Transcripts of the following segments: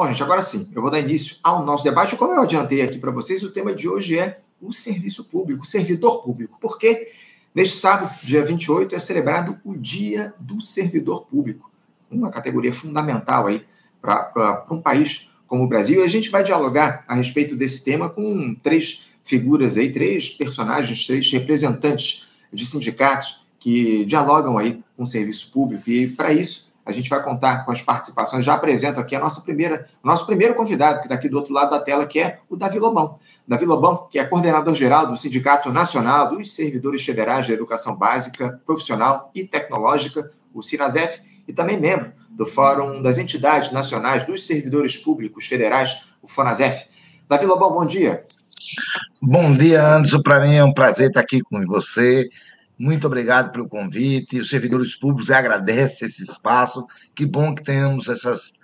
Bom, gente, agora sim, eu vou dar início ao nosso debate. Como eu adiantei aqui para vocês, o tema de hoje é o serviço público, o servidor público. Por quê? Neste sábado, dia 28, é celebrado o Dia do Servidor Público, uma categoria fundamental aí para um país como o Brasil. E a gente vai dialogar a respeito desse tema com três figuras aí, três personagens, três representantes de sindicatos que dialogam aí com o serviço público. E para isso, a gente vai contar com as participações. Já apresento aqui a nossa primeira, o nosso primeiro convidado, que está aqui do outro lado da tela, que é o Davi Lobão. Davi Lobão, que é coordenador-geral do Sindicato Nacional dos Servidores Federais da Educação Básica, Profissional e Tecnológica, o SINASEF, e também membro do Fórum das Entidades Nacionais dos Servidores Públicos Federais, o FONASEF. Davi Lobão, bom dia. Bom dia, Anderson. Para mim é um prazer estar aqui com você muito obrigado pelo convite. Os servidores públicos agradecem esse espaço. Que bom que tenhamos essas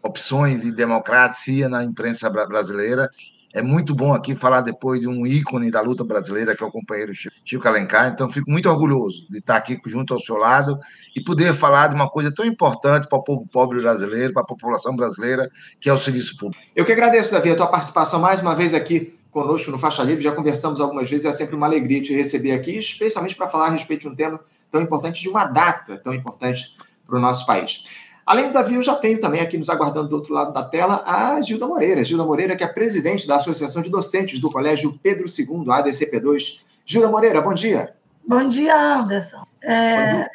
opções de democracia na imprensa brasileira. É muito bom aqui falar depois de um ícone da luta brasileira, que é o companheiro Chico Alencar. Então, fico muito orgulhoso de estar aqui junto ao seu lado e poder falar de uma coisa tão importante para o povo pobre brasileiro, para a população brasileira, que é o serviço público. Eu que agradeço, Davi, a tua participação mais uma vez aqui conosco no Faixa Livre, já conversamos algumas vezes, é sempre uma alegria te receber aqui, especialmente para falar a respeito de um tema tão importante, de uma data tão importante para o nosso país. Além do Davi, eu já tenho também aqui nos aguardando do outro lado da tela a Gilda Moreira. Gilda Moreira, que é presidente da Associação de Docentes do Colégio Pedro II, ADCP2. Gilda Moreira, bom dia. Bom dia, Anderson. É,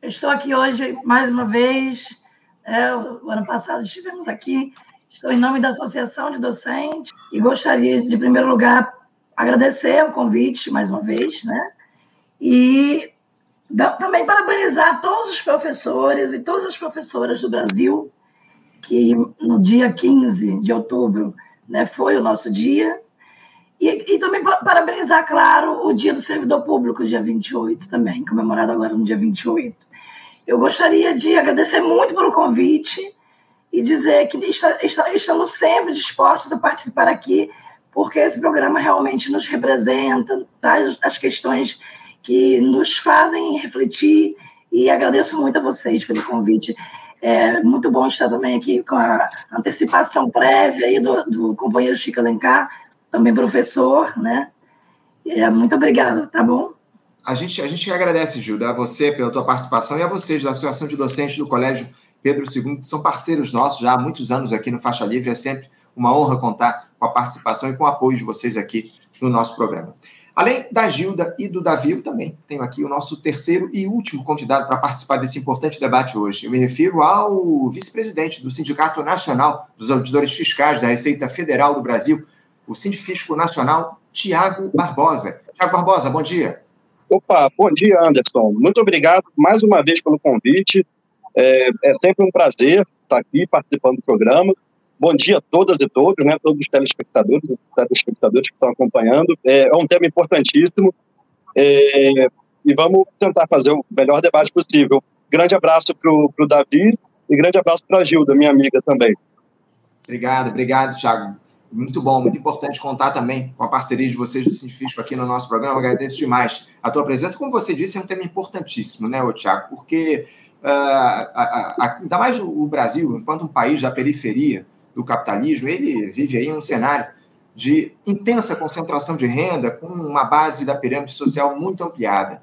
estou aqui hoje mais uma vez. É, o ano passado estivemos aqui Estou em nome da Associação de Docentes e gostaria de, em primeiro lugar, agradecer o convite mais uma vez, né? E também parabenizar todos os professores e todas as professoras do Brasil, que no dia 15 de outubro né, foi o nosso dia. E, e também parabenizar, claro, o Dia do Servidor Público, dia 28 também, comemorado agora no dia 28. Eu gostaria de agradecer muito pelo convite e dizer que está, estamos sempre dispostos a participar aqui, porque esse programa realmente nos representa, traz as questões que nos fazem refletir, e agradeço muito a vocês pelo convite. É muito bom estar também aqui com a antecipação prévia aí do, do companheiro Chico Alencar, também professor, né? É, muito obrigada, tá bom? A gente, a gente agradece, Gilda, a você pela tua participação e a vocês da Associação de Docentes do Colégio Pedro II, que são parceiros nossos já há muitos anos aqui no Faixa Livre. É sempre uma honra contar com a participação e com o apoio de vocês aqui no nosso programa. Além da Gilda e do Davi, eu também tenho aqui o nosso terceiro e último convidado para participar desse importante debate hoje. Eu me refiro ao vice-presidente do Sindicato Nacional dos Auditores Fiscais da Receita Federal do Brasil, o Sindifisco Nacional, Tiago Barbosa. Tiago Barbosa, bom dia. Opa, bom dia, Anderson. Muito obrigado mais uma vez pelo convite. É, é sempre um prazer estar aqui participando do programa. Bom dia a todas e todos, né, todos os telespectadores, os telespectadores que estão acompanhando. É, é um tema importantíssimo é, e vamos tentar fazer o melhor debate possível. Grande abraço para o Davi e grande abraço para a Gilda, minha amiga também. Obrigado, obrigado, Thiago. Muito bom, muito importante contar também com a parceria de vocês do Científico aqui no nosso programa. Agradeço demais a tua presença. Como você disse, é um tema importantíssimo, né, Thiago? Porque uh, ainda mais o Brasil, enquanto um país da periferia do capitalismo, ele vive aí um cenário de intensa concentração de renda, com uma base da pirâmide social muito ampliada.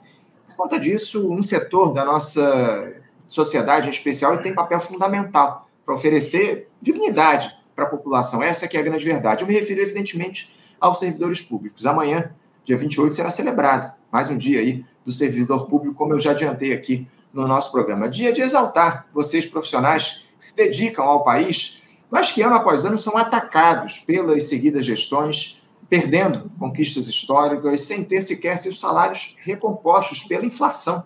Por conta disso, um setor da nossa sociedade, em especial, tem papel fundamental para oferecer dignidade para a população. Essa que é a grande verdade. Eu me refiro, evidentemente, aos servidores públicos. Amanhã, dia 28, será celebrado mais um dia aí do servidor público, como eu já adiantei aqui no nosso programa. Dia de exaltar vocês profissionais que se dedicam ao país, mas que ano após ano são atacados pelas seguidas gestões, perdendo conquistas históricas, sem ter sequer seus salários recompostos pela inflação,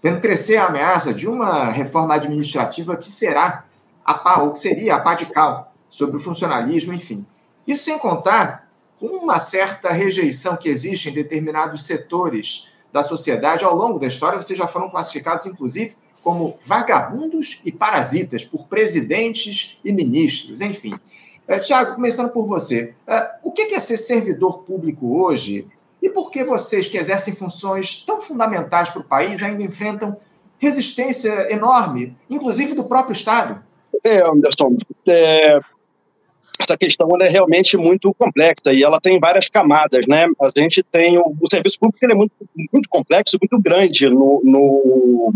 vendo crescer a ameaça de uma reforma administrativa que será a pá, ou que seria a pá de cal sobre o funcionalismo, enfim. Isso sem contar uma certa rejeição que existe em determinados setores da sociedade ao longo da história, vocês já foram classificados, inclusive, como vagabundos e parasitas por presidentes e ministros, enfim. É, Tiago, começando por você, é, o que é ser servidor público hoje e por que vocês que exercem funções tão fundamentais para o país ainda enfrentam resistência enorme, inclusive do próprio Estado? É, Anderson, é, essa questão é realmente muito complexa e ela tem várias camadas, né? A gente tem o, o serviço público ele é muito, muito complexo, muito grande no, no,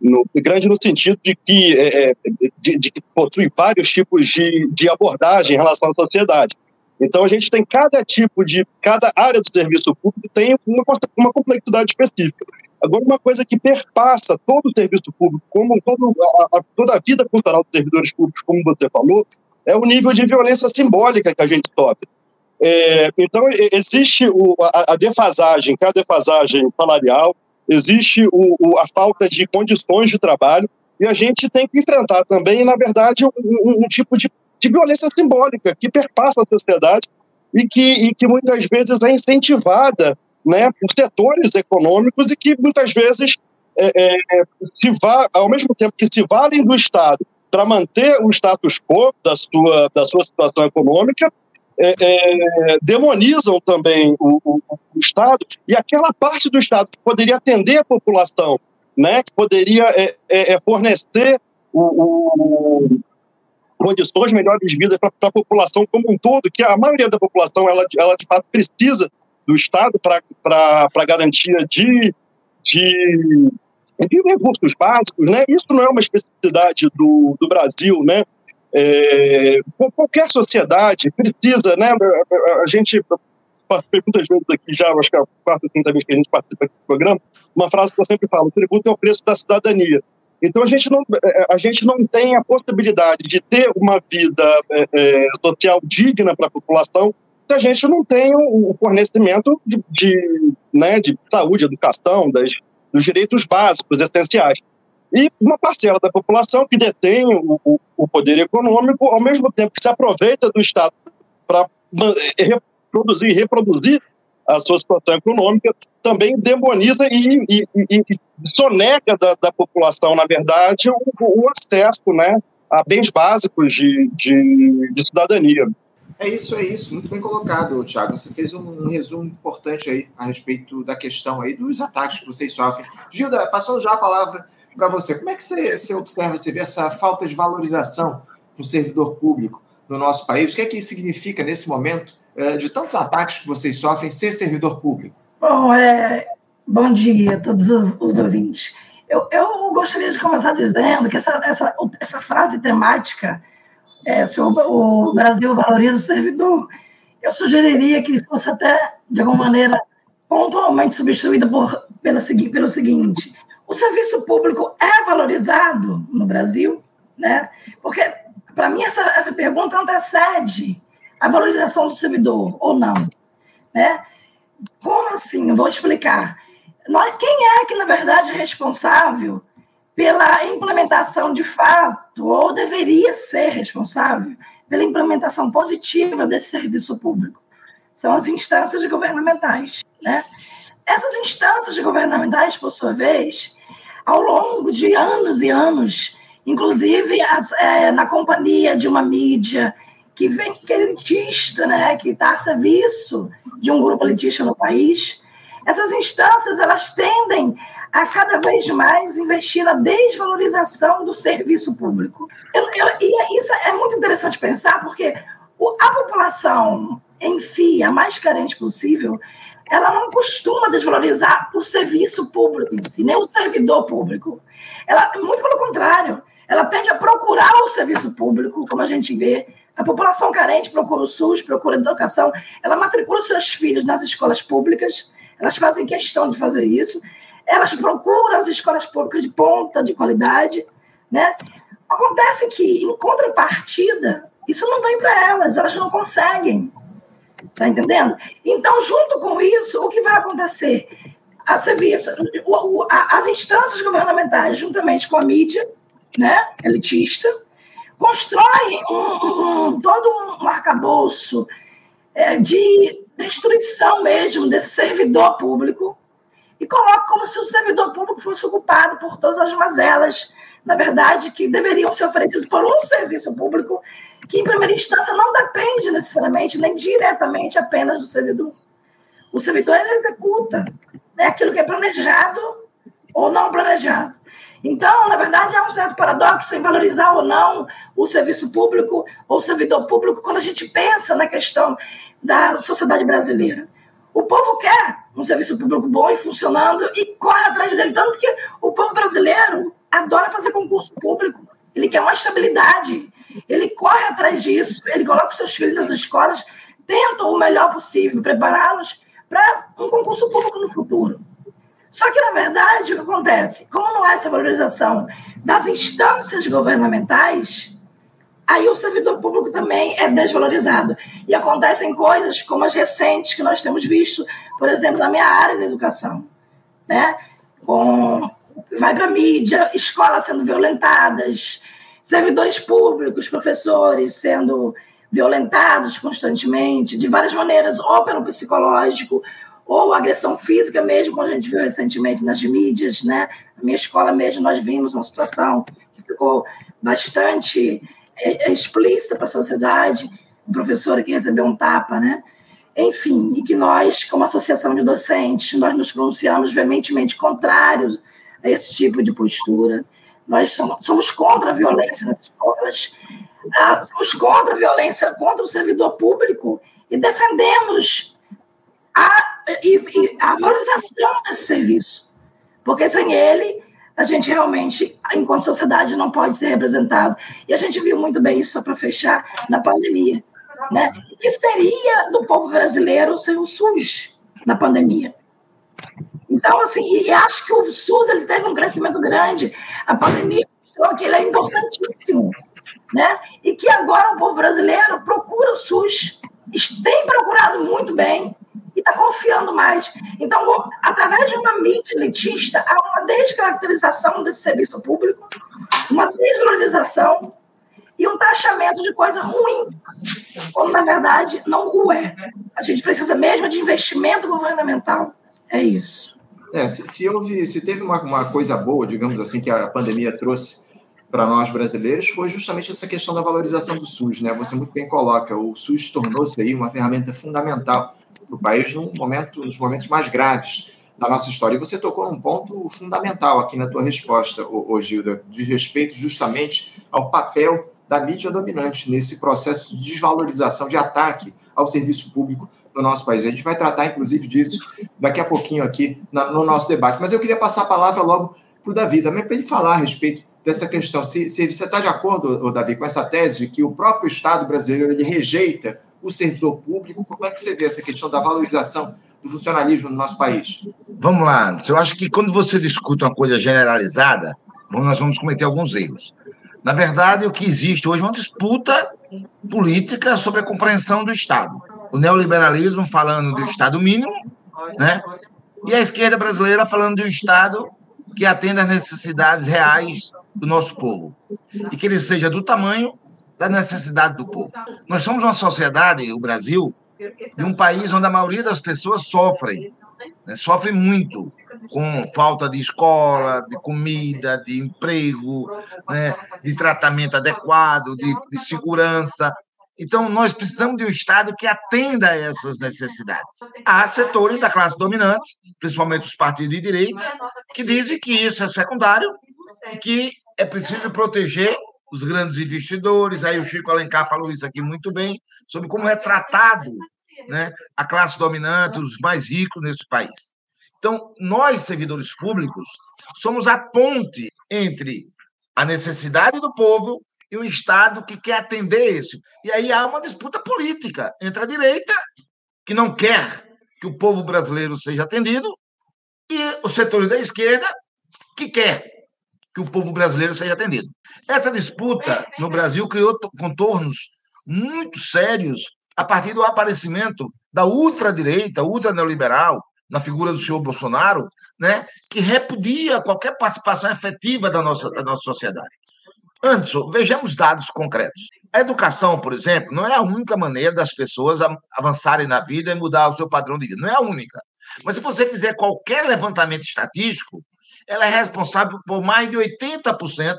no grande no sentido de que é, é de, de, que possui vários tipos de, de abordagem em relação à sociedade. Então a gente tem cada tipo de cada área do serviço público tem uma, uma complexidade específica. Agora, uma coisa que perpassa todo o serviço público, como todo, a, a, toda a vida cultural dos servidores públicos, como você falou, é o nível de violência simbólica que a gente sofre. É, então, existe o, a, a, defasagem, que é a defasagem salarial, existe o, o, a falta de condições de trabalho, e a gente tem que enfrentar também, na verdade, um, um, um tipo de, de, violência simbólica que perpassa a sociedade e que, e que muitas vezes é incentivada né, por setores econômicos e que muitas vezes, é, é, se va, ao mesmo tempo que se valem do Estado para manter o status quo da sua, da sua situação econômica, é, é, demonizam também o, o, o, Estado e aquela parte do Estado que poderia atender a população, né, que poderia é, é, é fornecer o, condições melhores de vida para a população como um todo, que a maioria da população ela, ela de fato precisa do Estado para garantia de, de de recursos básicos, né? Isso não é uma especificidade do, do Brasil, né? É, qualquer sociedade precisa, né? A gente participei muitas vezes aqui já, acho que é a quarta, quinta vez que a gente participa aqui do programa, uma frase que eu sempre falo: o tributo é o preço da cidadania. Então a gente não, é, a gente não tem a possibilidade de ter uma vida é, é social digna para a população se a gente não tem o fornecimento de, de, né, de saúde, educação, das, dos direitos básicos, essenciais. E uma parcela da população que detém o, o, poder econômico, ao mesmo tempo que se aproveita do Estado para reproduzir e reproduzir a sua situação econômica, também demoniza e, e, e, e sonega da, da, população, na verdade, o, o, acesso né, a bens básicos de, de, de cidadania. É isso, é isso. Muito bem colocado, Thiago. Você fez um resumo importante aí a respeito da questão aí dos ataques que vocês sofrem. Gilda, passou já a palavra para você. Como é que você, você observa, você vê essa falta de valorização do servidor público no nosso país? O que é que isso significa nesse momento é, de tantos ataques que vocês sofrem ser servidor público? Bom, é, bom dia a todos os ouvintes. Eu, eu gostaria de começar dizendo que essa, essa, essa frase temática é, se o, o, Brasil valoriza o servidor, eu sugeriria que fosse até, de alguma maneira, pontualmente substituída por, pela, pelo seguinte: o serviço público é valorizado no Brasil? Né? Porque, para mim, essa, essa pergunta antecede a valorização do servidor, ou não. Né? Como assim? Eu vou explicar. Nós, quem é que, na verdade, é responsável pela implementação de fato, ou deveria ser responsável pela implementação positiva desse serviço público. São as instâncias governamentais. Né? Essas instâncias governamentais, por sua vez, ao longo de anos e anos, inclusive as, é, na companhia de uma mídia que vem que é elitista, né, que está a serviço de um grupo elitista no país, essas instâncias elas tendem a cada vez mais investir na desvalorização do serviço público. Eu, eu, e isso é muito interessante pensar, porque o, a população em si, a mais carente possível, ela não costuma desvalorizar o serviço público em si, nem o servidor público. Ela, muito pelo contrário, ela tende a procurar o serviço público, como a gente vê. A população carente procura o SUS, procura a educação, ela matricula seus filhos nas escolas públicas, elas fazem questão de fazer isso, elas procuram as escolas públicas de ponta, de qualidade, né? Acontece que, em contrapartida, isso não vem para elas, elas não conseguem. Tá entendendo? Então, junto com isso, o que vai acontecer? A serviço, as instâncias governamentais, juntamente com a mídia, né, elitista, constroem um, um, todo um arcabouço é, de destruição mesmo desse servidor público, e coloca como se o servidor público fosse ocupado por todas as mazelas, na verdade, que deveriam ser oferecidas por um serviço público que, em primeira instância, não depende necessariamente, nem diretamente apenas do servidor. O servidor ele executa né, aquilo que é planejado ou não planejado. Então, na verdade, há um certo paradoxo em valorizar ou não o serviço público ou o servidor público quando a gente pensa na questão da sociedade brasileira. O povo quer um serviço público bom e funcionando e corre atrás dele. Tanto que o povo brasileiro adora fazer concurso público. Ele quer uma estabilidade. Ele corre atrás disso. Ele coloca os seus filhos nas escolas, tenta o melhor possível prepará-los para um concurso público no futuro. Só que, na verdade, o que acontece? Como não há essa valorização das instâncias governamentais, aí o servidor público também é desvalorizado. E acontecem coisas como as recentes que nós temos visto, por exemplo, na minha área da educação. Né? Com, vai para mídia, escolas sendo violentadas, servidores públicos, professores sendo violentados constantemente, de várias maneiras, ou pelo psicológico, ou agressão física mesmo, como a gente viu recentemente nas mídias, né? Na minha escola mesmo nós vimos uma situação que ficou bastante é, é explícita para a sociedade, um professor que recebeu um tapa, né? Enfim, e que nós, como associação de docentes, nós nos pronunciamos veementemente contrários a esse tipo de postura. Nós somos, contra a violência nas escolas, ah, somos contra a violência contra o servidor público e defendemos a, a valorização desse serviço. Porque sem ele, a gente realmente, enquanto sociedade, não pode ser representado. E a gente viu muito bem isso, só para fechar, na pandemia. Né? O que seria do povo brasileiro sem o SUS na pandemia? Então, assim, e acho que o SUS ele teve um crescimento grande. A pandemia mostrou que ele é importantíssimo. Né? E que agora o povo brasileiro procura o SUS. Tem procurado muito bem, e está confiando mais. Então, através de uma mídia elitista, há uma descaracterização desse serviço público, uma desvalorização e um taxamento de coisa ruim, quando na verdade não o é. A gente precisa mesmo de investimento governamental. É isso. É, se, se, houve, se teve uma, uma coisa boa, digamos assim, que a pandemia trouxe para nós brasileiros foi justamente essa questão da valorização do SUS, né? Você muito bem coloca, o SUS tornou-se aí uma ferramenta fundamental para o país num momento, nos momentos mais graves da nossa história. E você tocou num ponto fundamental aqui na tua resposta, ô, Gilda, de respeito justamente ao papel da mídia dominante nesse processo de desvalorização, de ataque ao serviço público do nosso país. A gente vai tratar, inclusive, disso daqui a pouquinho aqui no nosso debate. Mas eu queria passar a palavra logo para o Davi, também para ele falar a respeito dessa questão. Se, se você está de acordo, Davi, com essa tese de que o próprio Estado brasileiro ele rejeita o servidor público? Como é que você vê essa questão da valorização do funcionalismo no nosso país? Vamos lá, eu acho que quando você discute uma coisa generalizada, nós vamos cometer alguns erros. Na verdade, o que existe hoje é uma disputa política sobre a compreensão do Estado. O neoliberalismo falando do Estado mínimo, né? e a esquerda brasileira falando de um Estado que atenda às necessidades reais do nosso povo. E que ele seja do tamanho da necessidade do povo. Nós somos uma sociedade, o Brasil, de um país onde a maioria das pessoas sofrem, né? muito com falta de escola, de comida, de emprego, né? de tratamento adequado, de, de segurança. Então, nós precisamos de um Estado que atenda a essas necessidades. Há setores da classe dominante, principalmente os partidos de direita, que dizem que isso é secundário e que é preciso proteger os grandes investidores. Aí o Chico Alencar falou isso aqui muito bem, sobre como é tratado né, a classe dominante, os mais ricos nesse país. Então, nós, servidores públicos, somos a ponte entre a necessidade do povo e o Estado que quer atender isso. E aí há uma disputa política entre a direita, que não quer que o povo brasileiro seja atendido, e os setores da esquerda, que quer que o povo brasileiro seja atendido. Essa disputa no Brasil criou contornos muito sérios a partir do aparecimento da ultradireita, ultra neoliberal, na figura do senhor Bolsonaro, né, que repudia qualquer participação efetiva da nossa, da nossa sociedade. Anderson, vejamos dados concretos. A educação, por exemplo, não é a única maneira das pessoas avançarem na vida e mudar o seu padrão de vida. Não é a única. Mas se você fizer qualquer levantamento estatístico, ela é responsável por mais de 80%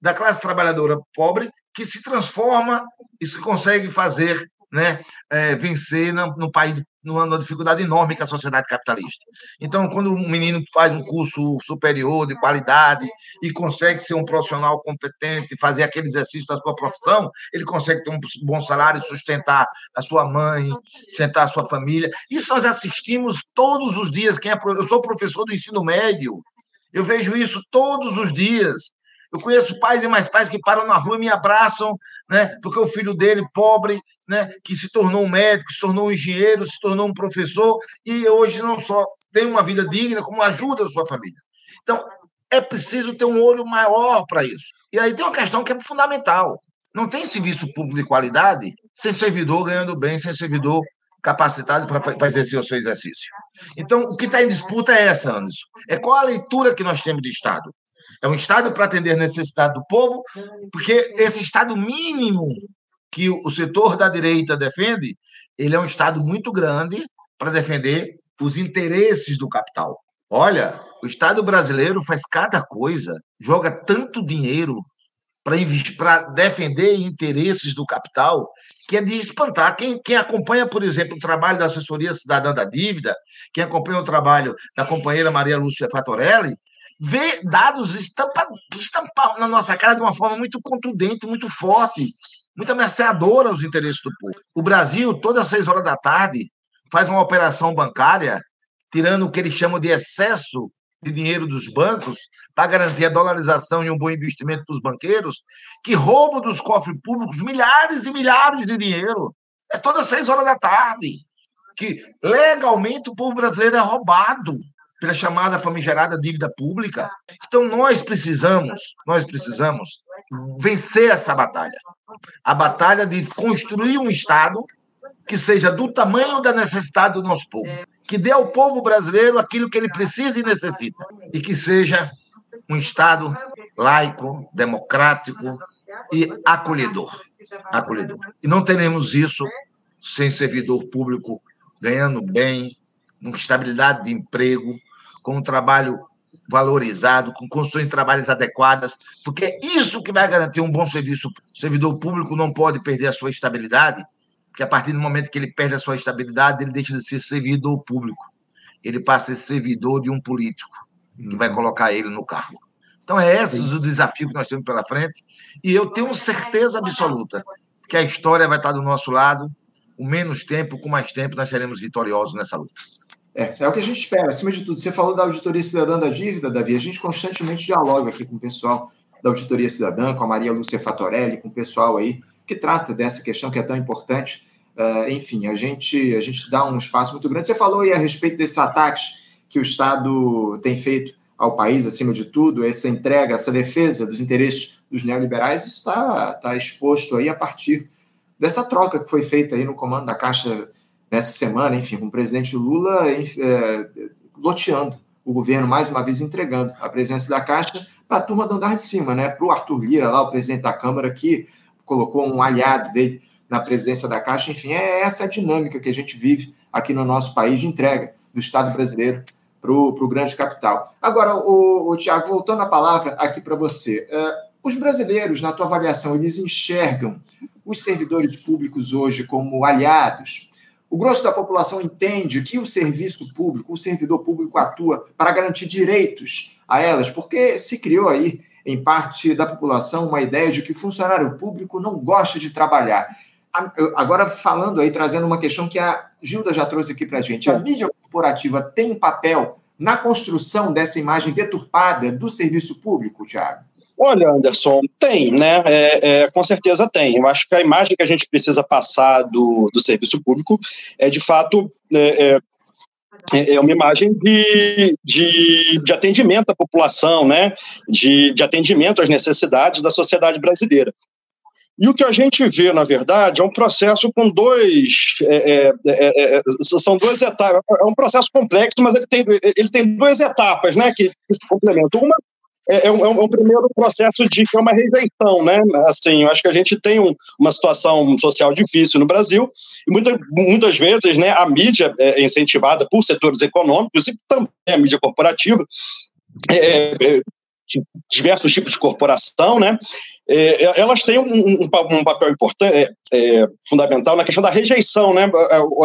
da classe trabalhadora pobre que se transforma e se consegue fazer né, é, vencer no, país numa dificuldade enorme que é a sociedade capitalista. Então, quando um menino faz um curso superior de qualidade e consegue ser um profissional competente, fazer aquele exercício da sua profissão, ele consegue ter um bom salário, sustentar a sua mãe, sustentar a sua família. Isso nós assistimos todos os dias. Quem é, eu sou professor do ensino médio, eu vejo isso todos os dias. Eu conheço pais e mais pais que param na rua e me abraçam, né? Porque o filho dele, pobre, né? Que se tornou um médico, se tornou um engenheiro, se tornou um professor e hoje não só tem uma vida digna, como ajuda a sua família. Então, é preciso ter um olho maior para isso. E aí tem uma questão que é fundamental. Não tem serviço público de qualidade sem servidor ganhando bem, sem servidor capacitado para exercer o seu exercício. Então, o que está em disputa é essa, Anderson. É qual a leitura que nós temos de Estado. É um Estado para atender a necessidade do povo, porque esse Estado mínimo que o setor da direita defende, ele é um Estado muito grande para defender os interesses do capital. Olha, o Estado brasileiro faz cada coisa, joga tanto dinheiro para defender interesses do capital, que é de espantar. Quem, quem acompanha, por exemplo, o trabalho da assessoria cidadã da dívida, quem acompanha o trabalho da companheira Maria Lúcia Fatorelli, vê dados estampa na nossa cara de uma forma muito contundente, muito forte, muito ameaçadora aos interesses do povo. O Brasil, todas as seis horas da tarde, faz uma operação bancária, tirando o que eles chamam de excesso de dinheiro dos bancos, para garantir a dolarização e um bom investimento para os banqueiros, que roubam dos cofres públicos milhares e milhares de dinheiro. É todas as seis horas da tarde. Que legalmente o povo brasileiro é roubado pela chamada famigerada dívida pública. Então nós precisamos, nós precisamos vencer essa batalha. A batalha de construir um Estado que seja do tamanho da necessidade do nosso povo, que dê ao povo brasileiro aquilo que ele precisa e necessita, e que seja um Estado laico, democrático e acolhedor. acolhedor. E não teremos isso sem servidor público ganhando bem, com estabilidade de emprego, com um trabalho valorizado, com condições de trabalhos adequadas, porque é isso que vai garantir um bom serviço. O servidor público não pode perder a sua estabilidade, porque a partir do momento que ele perde a sua estabilidade, ele deixa de ser servidor público. Ele passa a ser servidor de um político, que vai uhum. colocar ele no cargo. Então, é esse o desafio que nós temos pela frente, e eu tenho certeza absoluta que a história vai estar do nosso lado, com menos tempo, com mais tempo, nós seremos vitoriosos nessa luta. É, é o que a gente espera. Acima de tudo, você falou da auditoria cidadã da dívida, Davi. A gente constantemente dialoga aqui com o pessoal da auditoria cidadã, com a Maria Lúcia Fatorelli, com o pessoal aí que trata dessa questão que é tão importante. Uh, enfim, a gente, a gente dá um espaço muito grande. Você falou aí a respeito desses ataques que o Estado tem feito ao país, acima de tudo, essa entrega, essa defesa dos interesses dos neoliberais, isso está tá exposto aí a partir dessa troca que foi feita aí no comando da Caixa nessa semana, enfim, com o presidente Lula é, loteando o governo, mais uma vez entregando a presença da Caixa para a turma do andar de cima, né? Para o Arthur Lira, lá, o presidente da Câmara, que colocou um aliado dele na presença da Caixa. Enfim, é essa a dinâmica que a gente vive aqui no nosso país de entrega do Estado brasileiro para o grande capital. Agora, o, o Tiago, voltando a palavra aqui para você. Uh, os brasileiros, na tua avaliação, eles enxergam os servidores públicos hoje como aliados o grosso da população entende que o serviço público, o servidor público atua para garantir direitos a elas, porque se criou aí, em parte da população, uma ideia de que funcionário público não gosta de trabalhar. Agora, falando aí, trazendo uma questão que a Gilda já trouxe aqui para a gente: a mídia corporativa tem papel na construção dessa imagem deturpada do serviço público, Tiago? Olha, Anderson, tem, né? É, é, com certeza tem. Eu acho que a imagem que a gente precisa passar do, do serviço público é, de fato, é, é, é uma imagem de, de, de, atendimento à população, né? De, de atendimento às necessidades da sociedade brasileira. E o que a gente vê, na verdade, é um processo com dois. É, é, é, são duas etapas. É um processo complexo, mas ele tem, ele tem duas etapas né, que se complementam. Uma é, é, é, um, é, um, primeiro processo de que é uma rejeição, né? Assim, eu acho que a gente tem um, uma situação social difícil no Brasil e muita, muitas vezes, né, a mídia é incentivada por setores econômicos e também a mídia corporativa é, é diversos tipos de corporação, né? É, elas têm um, um, um papel importante, é, é, fundamental na questão da rejeição, né?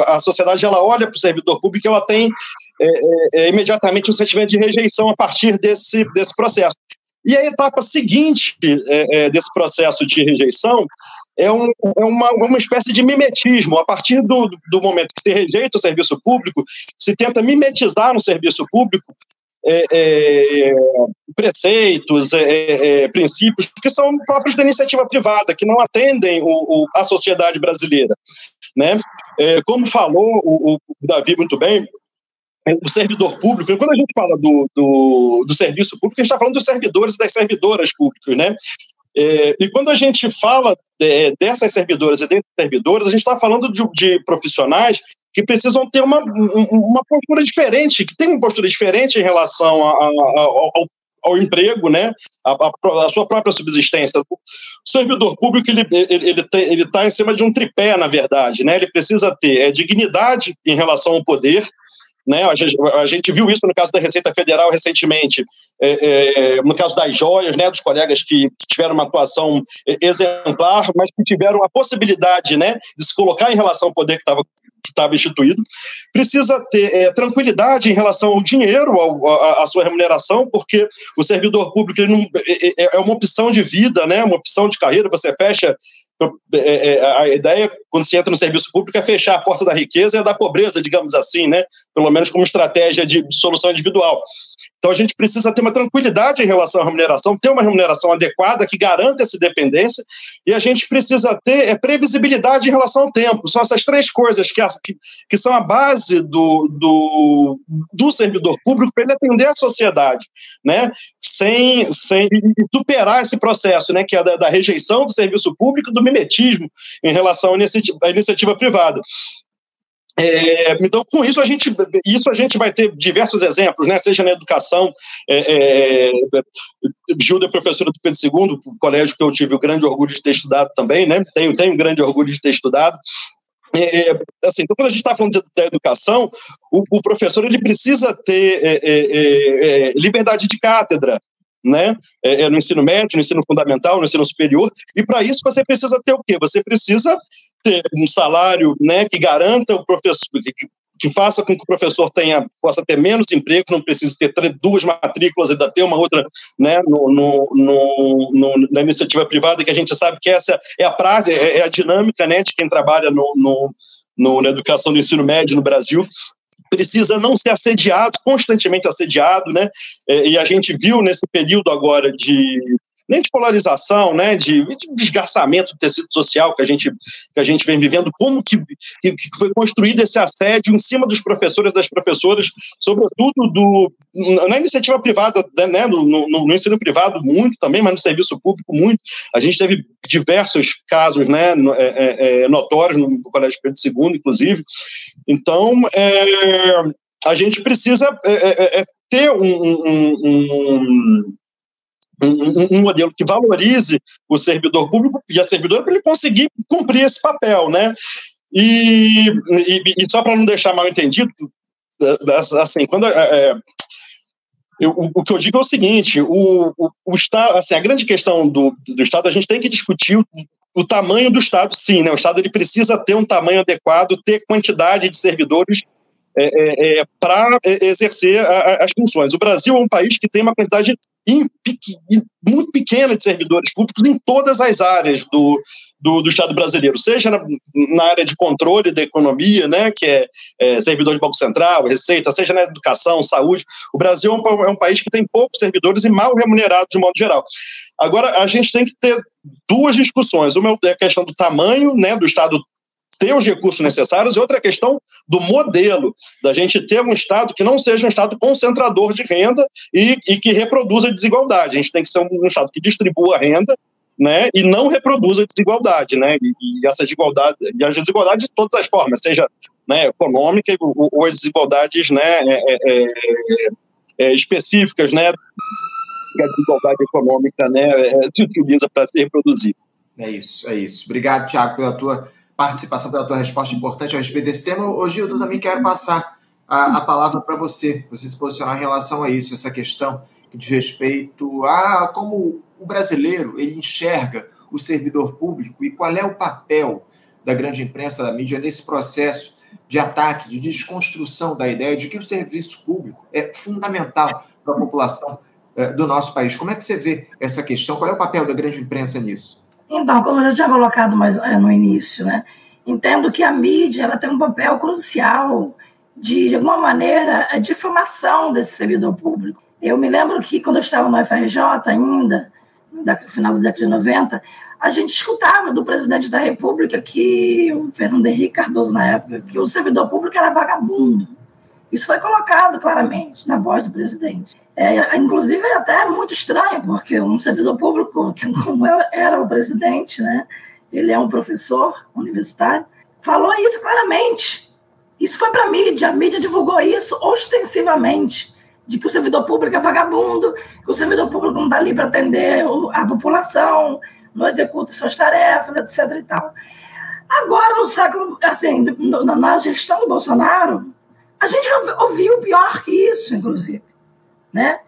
A, a sociedade ela olha para o servidor público, ela tem é, é, imediatamente um sentimento de rejeição a partir desse desse processo. E a etapa seguinte desse processo de rejeição é, um, é uma, uma espécie de mimetismo. A partir do, do momento que se rejeita o serviço público, se tenta mimetizar no serviço público é, é, preceitos, é, é princípios que são próprios da iniciativa privada, que não atendem o, o, a sociedade brasileira. Né? É, como falou o, o Davi muito bem, o servidor público, quando a gente fala do, do, do serviço público, a gente está falando dos servidores e das servidoras públicas, né? É, e quando a gente fala de, dessas servidoras e desses servidores, a gente está falando de, de, profissionais que precisam ter uma, uma postura diferente, que tem uma postura diferente em relação a, a, ao, ao emprego, né, a, sua própria subsistência. O servidor público ele ele ele ele está em cima de um tripé, na verdade, né. Ele precisa ter é, dignidade em relação ao poder, né? A gente, a, gente, viu isso no caso da Receita Federal recentemente, é, é, no caso das joias, né, dos colegas que tiveram uma atuação exemplar, mas que tiveram a possibilidade né, de se colocar em relação ao poder que estava que estava instituído, precisa ter é, tranquilidade em relação ao dinheiro, à sua remuneração, porque o servidor público não, é, é, é, uma opção de vida, né, uma opção de carreira, você fecha a ideia, quando se entra no serviço público, é fechar a porta da riqueza e da pobreza, digamos assim, né? pelo menos como estratégia de solução individual. Então a gente precisa ter uma tranquilidade em relação à remuneração, ter uma remuneração adequada que garanta essa independência, e a gente precisa ter é, previsibilidade em relação ao tempo. São essas três coisas que, que, que são a base do, do, do servidor público para ele atender a sociedade, né? sem, sem superar esse processo, né? que é da, da rejeição do serviço público do mimetismo em relação à iniciativa, à iniciativa privada. É, então, com isso a gente, isso a gente vai ter diversos exemplos, né? Seja na educação, é, é, Gilda é professora do Pedro II, colégio que eu tive o grande orgulho de ter estudado também, né? Tenho, tenho grande orgulho de ter estudado. É, assim, então, quando a gente está falando da educação, o, o, professor ele precisa ter é, é, é liberdade de cátedra, né? É, é, no ensino médio, no ensino fundamental, no ensino superior. E para isso você precisa ter o quê? Você precisa ter um salário, né, que garanta o professor, que, faça com que o professor tenha possa ter menos emprego, não precise ter duas matrículas e ainda ter uma outra, né, no, no, no, na iniciativa privada, que a gente sabe que essa é a prática, é, é a dinâmica, né, de quem trabalha no, na educação do ensino médio no Brasil precisa não ser assediado, constantemente assediado, né? É, e a gente viu nesse período agora de nem de polarização, né, de, de desgastamento do tecido social que a gente que a gente vem vivendo, como que, que foi construído esse assédio em cima dos professores das professoras, sobretudo do na iniciativa privada, né, no, no, no, ensino privado muito também, mas no serviço público muito. A gente teve diversos casos, né, é, é, é, notórios no Colégio Pedro II, inclusive. Então, é, a gente precisa é, é, ter um, um, um um, um, modelo que valorize o servidor público e a servidora para ele conseguir cumprir esse papel, né? E, e, e só para não deixar mal entendido, assim, quando é, é, eu, o que eu digo é o seguinte: o, o, o Estado, assim, a grande questão do, do Estado, a gente tem que discutir o, o tamanho do Estado, sim, né? O Estado ele precisa ter um tamanho adequado, ter quantidade de servidores é, é, é para exercer a, a, as funções. O Brasil é um país que tem uma quantidade muito pequena de servidores públicos em todas as áreas do, do, do Estado brasileiro, seja na, na, área de controle da economia, né, que é, é, servidor de Banco Central, Receita, seja na educação, saúde. O Brasil é um, é um país que tem poucos servidores e mal remunerados de modo geral. Agora, a gente tem que ter duas discussões. Uma é a questão do tamanho né, do Estado ter os recursos necessários, e outra questão do modelo, da gente ter um Estado que não seja um Estado concentrador de renda e, e que reproduza desigualdade. A gente tem que ser um, um Estado que distribua a renda né, e não reproduza desigualdade, né, e, e essa desigualdade, e as desigualdades de todas as formas, seja né, econômica ou, ou as desigualdades né, é, é, é, é específicas, né, a desigualdade econômica né, é, se utiliza para se reproduzir. É isso, é isso. Obrigado, Tiago, pela tua participação, pela tua resposta importante a respeito desse tema. Ô, Gildo, também quero passar a, a palavra para você, você se posicionar em relação a isso, essa questão que diz respeito a como o brasileiro ele enxerga o servidor público e qual é o papel da grande imprensa, da mídia, nesse processo de ataque, de desconstrução da ideia de que o serviço público é fundamental para a população eh, do nosso país. Como é que você vê essa questão? Qual é o papel da grande imprensa nisso? Então, como eu já tinha colocado mais eh, no início, né, entendo que a mídia ela tem um papel crucial de, de alguma maneira, a difamação desse servidor público. Eu me lembro que quando eu estava no FRJ ainda, no final da década de 90, a gente escutava do presidente da República que, o Fernando Henrique Cardoso na época, que o servidor público era vagabundo. Isso foi colocado claramente na voz do presidente. É, inclusive, é até muito estranho, porque um servidor público, como era o presidente, né, ele é um professor universitário, falou isso claramente. Isso foi para a mídia, a mídia divulgou isso ostensivamente, de que o servidor público é vagabundo, que o servidor público não está ali para atender a população, não executa suas tarefas, etc. e tal. Agora, no século, assim, na gestão do Bolsonaro, a gente ouviu pior que isso, inclusive. Né?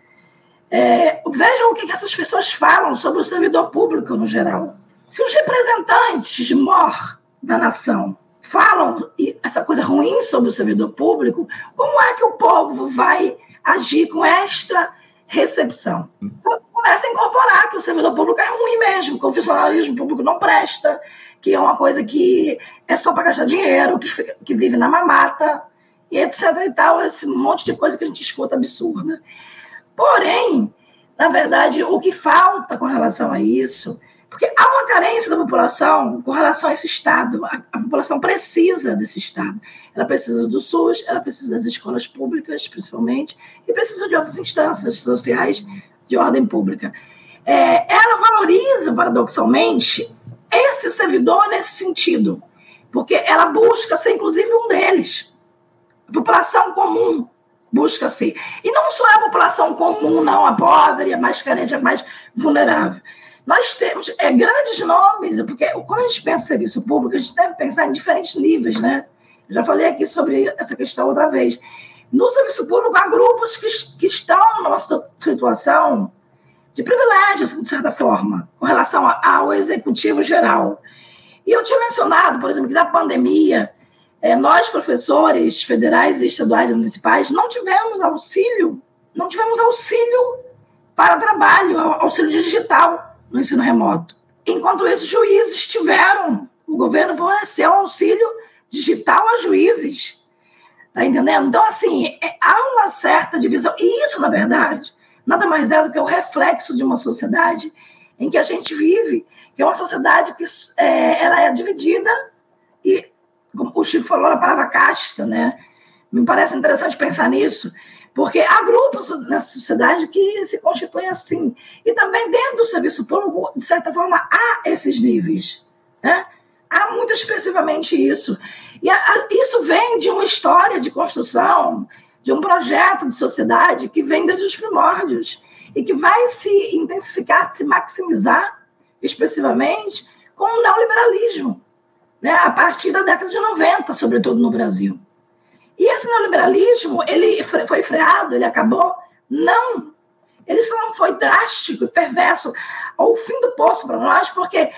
É, vejam o que essas pessoas falam sobre o servidor público no geral. Se os representantes mor da nação falam essa coisa ruim sobre o servidor público, como é que o povo vai agir com esta recepção? Começa a incorporar que o servidor público é ruim mesmo, que o funcionalismo público não presta, que é uma coisa que é só para gastar dinheiro, que, fica, que vive na mamata, e etc. e tal, esse monte de coisa que a gente escuta absurda. Porém, na verdade, o que falta com relação a isso porque há uma carência da população com relação a esse Estado. A, a, população precisa desse Estado. Ela precisa do SUS, ela precisa das escolas públicas, principalmente, e precisa de outras instâncias sociais de ordem pública. É, ela valoriza, paradoxalmente, esse servidor nesse sentido, porque ela busca ser, inclusive, um deles. A população comum busca ser. E não só é a população comum, não, a pobre, a mais carente, a mais vulnerável nós temos é, grandes nomes, porque quando a gente pensa em serviço público, a gente deve pensar em diferentes níveis, né? Eu já falei aqui sobre essa questão outra vez. No serviço público, há grupos que, que estão numa situação de privilégio, assim, de certa forma, com relação ao executivo geral. E eu tinha mencionado, por exemplo, que na pandemia, é, nós, professores federais, estaduais e municipais, não tivemos auxílio, não tivemos auxílio para trabalho, auxílio digital no ensino remoto. Enquanto isso, juízes tiveram, o governo forneceu auxílio digital a juízes. Tá entendendo? Então, assim, é, há uma certa divisão. E isso, na verdade, nada mais é do que o reflexo de uma sociedade em que a gente vive, que é uma sociedade que é, ela é dividida e, como o Chico falou, a palavra casta, né? Me parece interessante pensar nisso. Porque há grupos nessa sociedade que se constituem assim. E também dentro do serviço público, de certa forma, há esses níveis. Né? Há muito expressivamente isso. E a, isso vem de uma história de construção, de um projeto de sociedade que vem desde os primórdios e que vai se intensificar, se maximizar expressivamente com o neoliberalismo, né? a partir da década de 90, sobretudo no Brasil. E esse neoliberalismo, ele foi freado, ele acabou? Não. Ele só não foi drástico e perverso ao fim do poço para nós, porque,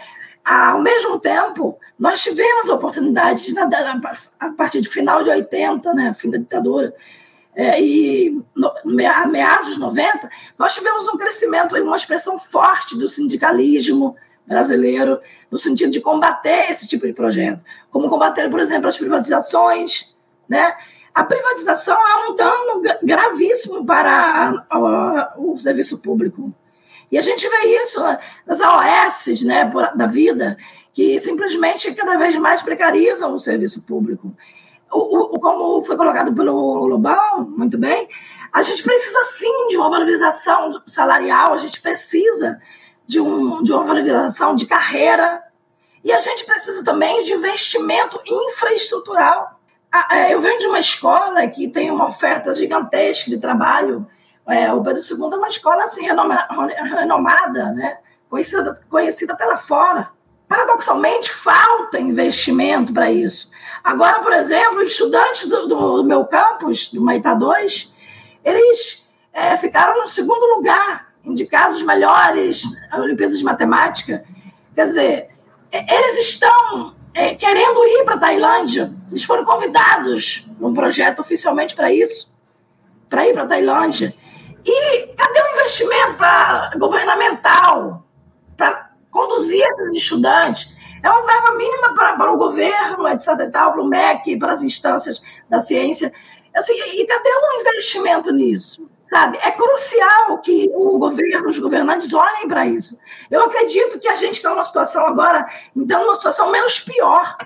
ao mesmo tempo, nós tivemos oportunidades a partir do final de 80, né, fim da ditadura, é, e no, meados de 90, nós tivemos um crescimento e uma expressão forte do sindicalismo brasileiro, no sentido de combater esse tipo de projeto. Como combater, por exemplo, as privatizações, né? A privatização é um dano gravíssimo para o serviço público. E a gente vê isso nas AOS né, da vida, que simplesmente cada vez mais precarizam o serviço público. O, o, como foi colocado pelo Lobão, muito bem, a gente precisa sim de uma valorização salarial, a gente precisa de, um, de uma valorização de carreira, e a gente precisa também de investimento infraestrutural. Ah, é, eu venho de uma escola que tem uma oferta gigantesca de trabalho. É, o Pedro II é uma escola assim, renomada, né? conhecida, conhecida até lá fora. Paradoxalmente, falta investimento para isso. Agora, por exemplo, estudantes do, do, do meu campus, do Maitá 2, eles é, ficaram no segundo lugar, indicados melhores Olimpíadas de Matemática. Quer dizer, eles estão é, querendo ir para a Tailândia, eles foram convidados num projeto oficialmente para isso, para ir para a Tailândia. E cadê o investimento pra, governamental para conduzir esses estudantes? É uma verba mínima para, o governo, etc. tal, para o MEC, para as instâncias da ciência. Assim, e cadê o investimento nisso? Sabe? É crucial que o governo, os governantes olhem para isso. Eu acredito que a gente está numa situação agora, então, numa situação menos pior.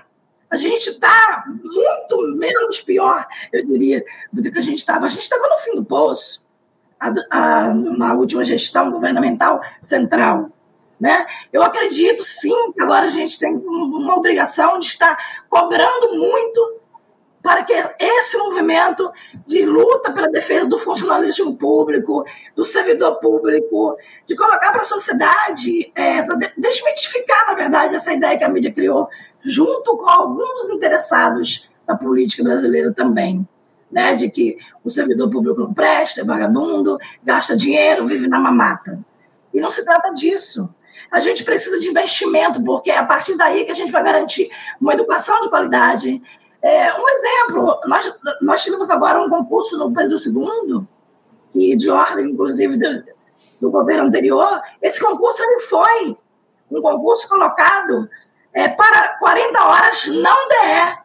A gente está muito menos pior, eu diria, do que a gente estava. A gente estava no fim do poço, a, a, na última gestão governamental central. Né? Eu acredito, sim, que agora a gente tem uma obrigação de estar cobrando muito para que esse movimento de luta pela defesa do funcionalismo público, do servidor público, de colocar para a sociedade, essa, desmitificar, na verdade, essa ideia que a mídia criou, junto com alguns interessados da política brasileira também, né, de que o servidor público não presta, é vagabundo, gasta dinheiro, vive na mamata. E não se trata disso. A gente precisa de investimento, porque é a partir daí que a gente vai garantir uma educação de qualidade, é, um exemplo, nós, nós tivemos agora um concurso no Pedro II, que de ordem, inclusive, do, do governo anterior. Esse concurso ele foi um concurso colocado é, para 40 horas não DE.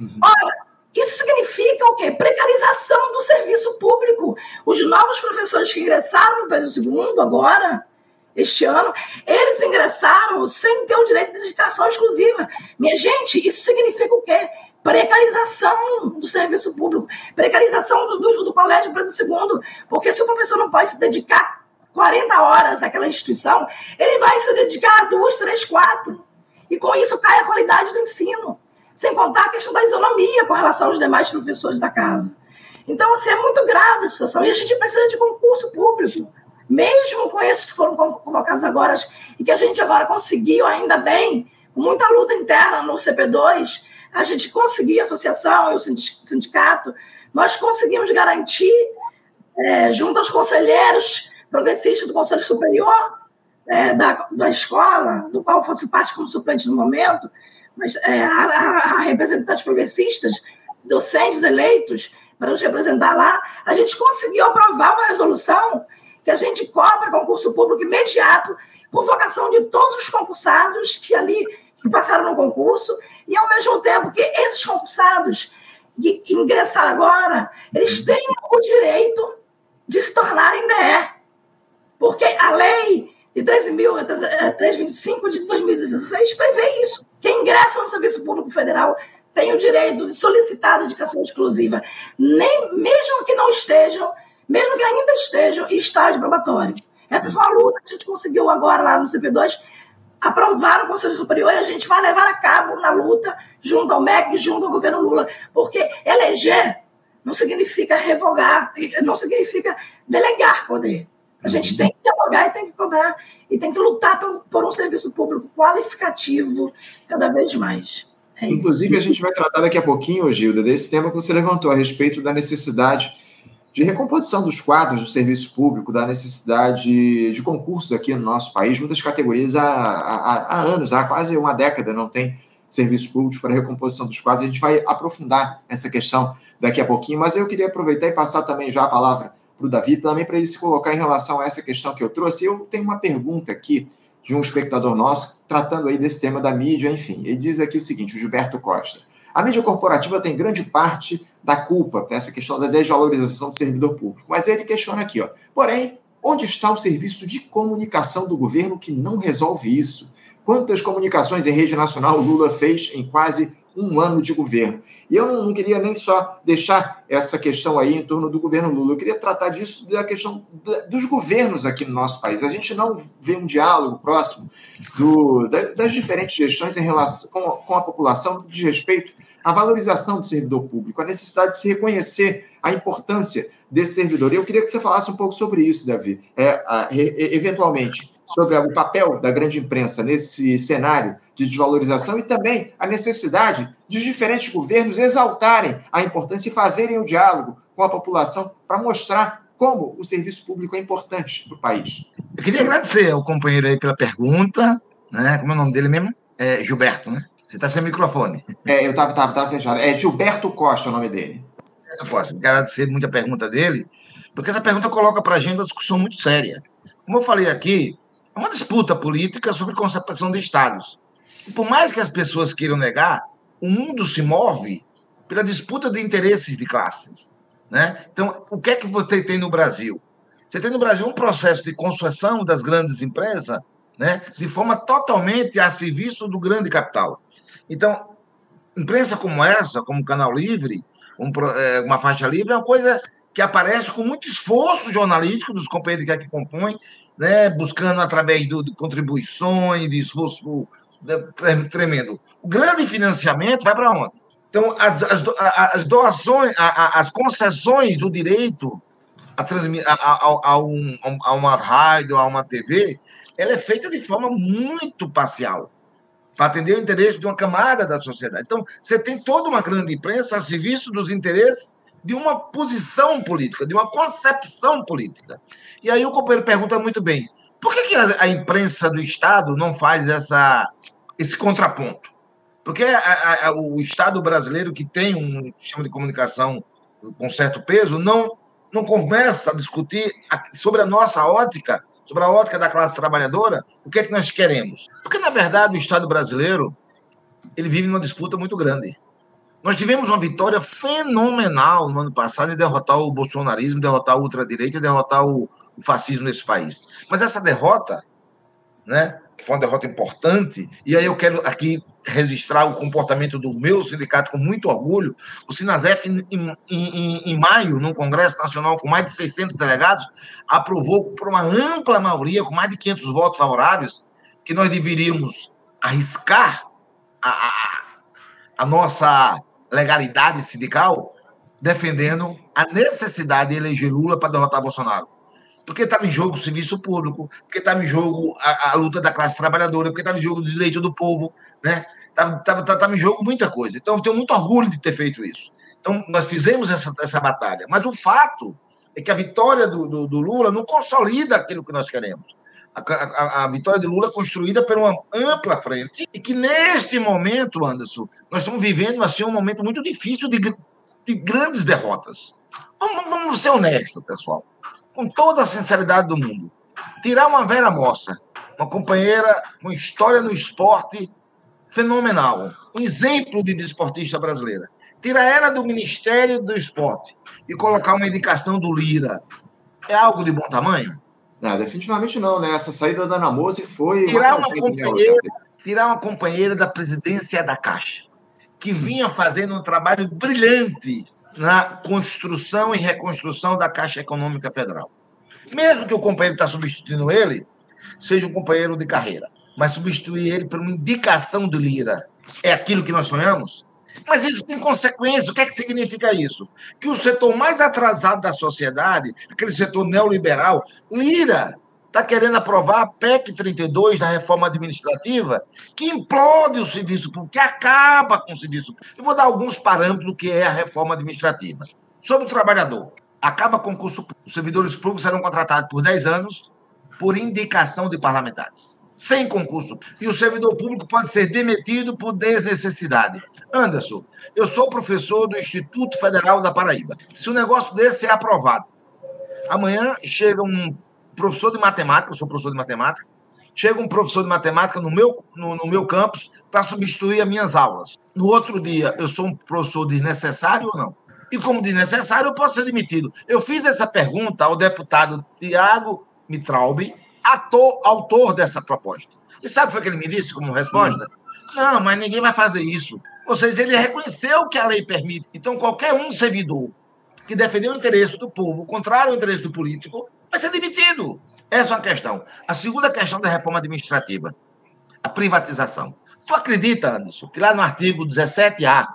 Uhum. Ora, isso significa o quê? Precarização do serviço público. Os novos professores que ingressaram no Pedro II agora, este ano, eles ingressaram sem ter o direito de dedicação exclusiva. Minha gente, isso significa o quê? Precarização do serviço público, precarização do, do, do colégio para o segundo, porque se o professor não pode se dedicar 40 horas àquela instituição, ele vai se dedicar a duas, três, quatro. E com isso cai a qualidade do ensino. Sem contar a questão da isonomia com relação aos demais professores da casa. Então, assim, é muito grave a situação. E a gente precisa de concurso público. Mesmo com esses que foram convocados agora, e que a gente agora conseguiu, ainda bem, com muita luta interna no CP2, a gente conseguia, a associação e o sindicato, nós conseguimos garantir, é, junto aos conselheiros progressistas do Conselho Superior é, da, da escola, do qual fosse parte como suplente no momento, mas é, a, a, a representantes progressistas, docentes eleitos, para nos representar lá, a gente conseguiu aprovar uma resolução que a gente cobra concurso público imediato por vocação de todos os concursados que ali que passaram no concurso, e ao mesmo tempo que esses concursados que ingressaram agora, eles têm o direito de se tornarem DE. Porque a lei de 13.325 de 2016 prevê isso. Quem ingressa no Serviço Público Federal tem o direito de solicitar dedicação exclusiva, nem, mesmo que não estejam, mesmo que ainda estejam em estágio probatório. Essa foi a luta que a gente conseguiu agora lá no CP2 aprovar no Conselho Superior e a gente vai levar a cabo na luta junto ao MEC, junto ao governo Lula. Porque eleger não significa revogar, não significa delegar poder. A gente tem que revogar e tem que cobrar e tem que lutar por, por um serviço público qualificativo cada vez mais. É Inclusive, a gente vai tratar daqui a pouquinho, Gilda, desse tema que você levantou a respeito da necessidade de recomposição dos quadros do serviço público, da necessidade de concursos aqui no nosso país. Muitas categorias há, há, há anos, há quase uma década, não tem serviço público para recomposição dos quadros. A gente vai aprofundar essa questão daqui a pouquinho, mas eu queria aproveitar e passar também já a palavra para o Davi, também para ele se colocar em relação a essa questão que eu trouxe. Eu tenho uma pergunta aqui de um espectador nosso, tratando aí desse tema da mídia, enfim. Ele diz aqui o seguinte, o Gilberto Costa. A mídia corporativa tem grande parte da culpa para essa questão da desvalorização do servidor público. Mas ele questiona aqui, ó. Porém, onde está o serviço de comunicação do governo que não resolve isso? Quantas comunicações em rede nacional Lula fez em quase um ano de governo. E eu não, queria nem só deixar essa questão aí em torno do governo Lula, eu queria tratar disso da questão dos governos aqui no nosso país. A gente não vê um diálogo próximo do, da, das diferentes gestões em relação com a população de respeito à valorização do servidor público, a necessidade de se reconhecer a importância desse servidor. E eu queria que você falasse um pouco sobre isso, Davi. É, a, eventualmente, sobre o papel da grande imprensa nesse cenário de desvalorização e também a necessidade de diferentes governos exaltarem a importância e fazerem o diálogo com a população para mostrar como o serviço público é importante para o país. Eu queria agradecer ao companheiro aí pela pergunta, né? Como é o nome dele mesmo? É Gilberto, né? Você está sem microfone. É, eu estava tava, tava fechado. É Gilberto Costa o nome dele. Eu posso. Quero agradecer muito a pergunta dele, porque essa pergunta coloca para a gente uma discussão muito séria. Como eu falei aqui, é uma disputa política sobre concepção de estados. E por mais que as pessoas queiram negar, o mundo se move pela disputa de interesses de classes. Né? Então, o que é que você tem no Brasil? Você tem no Brasil um processo de construção das grandes empresas né, de forma totalmente a serviço do grande capital. Então, imprensa como essa, como Canal Livre, um, é, uma faixa livre, é uma coisa que aparece com muito esforço jornalístico dos companheiros que aqui compõem, né, buscando através do, de contribuições, de esforço tremendo. O grande financiamento vai para onde? Então, as, as, as doações, as concessões do direito a, transmitir, a, a, a, um, a uma rádio, a uma TV, ela é feita de forma muito parcial para atender o interesse de uma camada da sociedade. Então, você tem toda uma grande imprensa a serviço dos interesses de uma posição política, de uma concepção política. E aí o companheiro pergunta muito bem: por que, que a, imprensa do Estado não faz essa, esse contraponto? Porque a, a, o Estado brasileiro, que tem um sistema de comunicação com certo peso, não, não começa a discutir sobre a nossa ótica sobre a ótica da classe trabalhadora, o que é que nós queremos? Porque, na verdade, o Estado brasileiro ele vive numa disputa muito grande. Nós tivemos uma vitória fenomenal no ano passado em derrotar o bolsonarismo, derrotar a ultradireita derrotar o, o fascismo nesse país. Mas essa derrota, né, foi uma derrota importante, e aí eu quero aqui registrar o comportamento do meu sindicato com muito orgulho. O Sinasef, em, em, em, maio, num Congresso Nacional com mais de 600 delegados, aprovou por uma ampla maioria, com mais de 500 votos favoráveis, que nós deveríamos arriscar a, a, a nossa legalidade sindical, defendendo a necessidade de eleger Lula para derrotar Bolsonaro porque estava em jogo o serviço público, porque estava em jogo a, a, luta da classe trabalhadora, porque estava em jogo o direito do povo, né? Estava em jogo muita coisa. Então, eu tenho muito orgulho de ter feito isso. Então, nós fizemos essa, essa batalha. Mas o fato é que a vitória do, do, do Lula não consolida aquilo que nós queremos. A, a, a, vitória de Lula é construída por uma ampla frente e que, neste momento, Anderson, nós estamos vivendo assim, um momento muito difícil de, de grandes derrotas. Vamos, vamos ser honestos, pessoal com toda a sinceridade do mundo, tirar uma Vera Mossa, uma companheira com história no esporte fenomenal, um exemplo de desportista brasileira, tirar ela do Ministério do Esporte e colocar uma indicação do Lira, é algo de bom tamanho? Não, definitivamente não, né? Essa saída da Ana Moser foi. Tirar uma, uma companheira, tirar uma companheira da presidência da Caixa, que vinha fazendo um trabalho brilhante na construção e reconstrução da Caixa Econômica Federal. Mesmo que o companheiro está substituindo ele, seja um companheiro de carreira, mas substituir ele por uma indicação do Lira é aquilo que nós sonhamos? Mas isso tem consequência. O que é que significa isso? Que o setor mais atrasado da sociedade, aquele setor neoliberal, Lira está querendo aprovar a PEC 32 da reforma administrativa, que implode o serviço público, que acaba com o serviço público. Eu vou dar alguns parâmetros do que é a reforma administrativa. Sobre o trabalhador, acaba o concurso público. Os servidores públicos serão contratados por 10 anos por indicação de parlamentares, sem concurso. E o servidor público pode ser demitido por desnecessidade. Anderson, eu sou professor do Instituto Federal da Paraíba. Se um negócio desse é aprovado, amanhã chega um professor de matemática, eu sou professor de matemática, chega um professor de matemática no meu, no, no meu campus para substituir as minhas aulas. No outro dia, eu sou um professor desnecessário ou não? E como desnecessário, eu posso ser demitido. Eu fiz essa pergunta ao deputado Tiago Mitraub, ator, autor dessa proposta. E sabe o que, ele me disse como resposta? Não, mas ninguém vai fazer isso. Ou seja, ele reconheceu que a lei permite. Então, qualquer um servidor que defender o interesse do povo, contrário ao interesse do político, vai ser demitido. Essa é uma questão. A segunda questão da reforma administrativa, a privatização. Tu acredita, Anderson, que lá no artigo 17A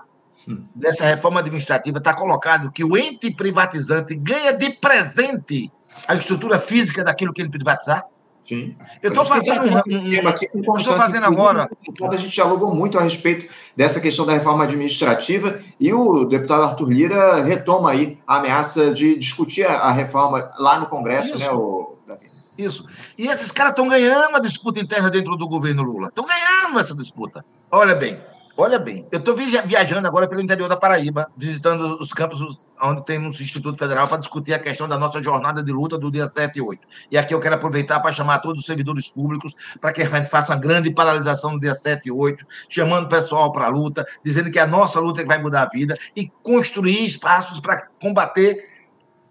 dessa reforma administrativa está colocado que o ente privatizante ganha de presente a estrutura física daquilo que ele privatizar? Sim. Eu estou fazendo um, um, aqui com estou fazendo agora. A gente dialogou muito a respeito dessa questão da reforma administrativa e o deputado Arthur Lira retoma aí a ameaça de discutir a reforma lá no Congresso, Isso. né, o Davi? Isso. E esses caras estão ganhando a disputa interna dentro do governo Lula. Estão ganhando essa disputa. Olha bem, Olha bem, eu estou viajando agora pelo interior da Paraíba, visitando os campos onde tem um Instituto Federal para discutir a questão da nossa jornada de luta do dia 7 e 8. E aqui eu quero aproveitar para chamar todos os servidores públicos para que a gente faça uma grande paralisação no dia 7 e 8, chamando o pessoal para a luta, dizendo que a nossa luta é que vai mudar a vida e construir espaços para combater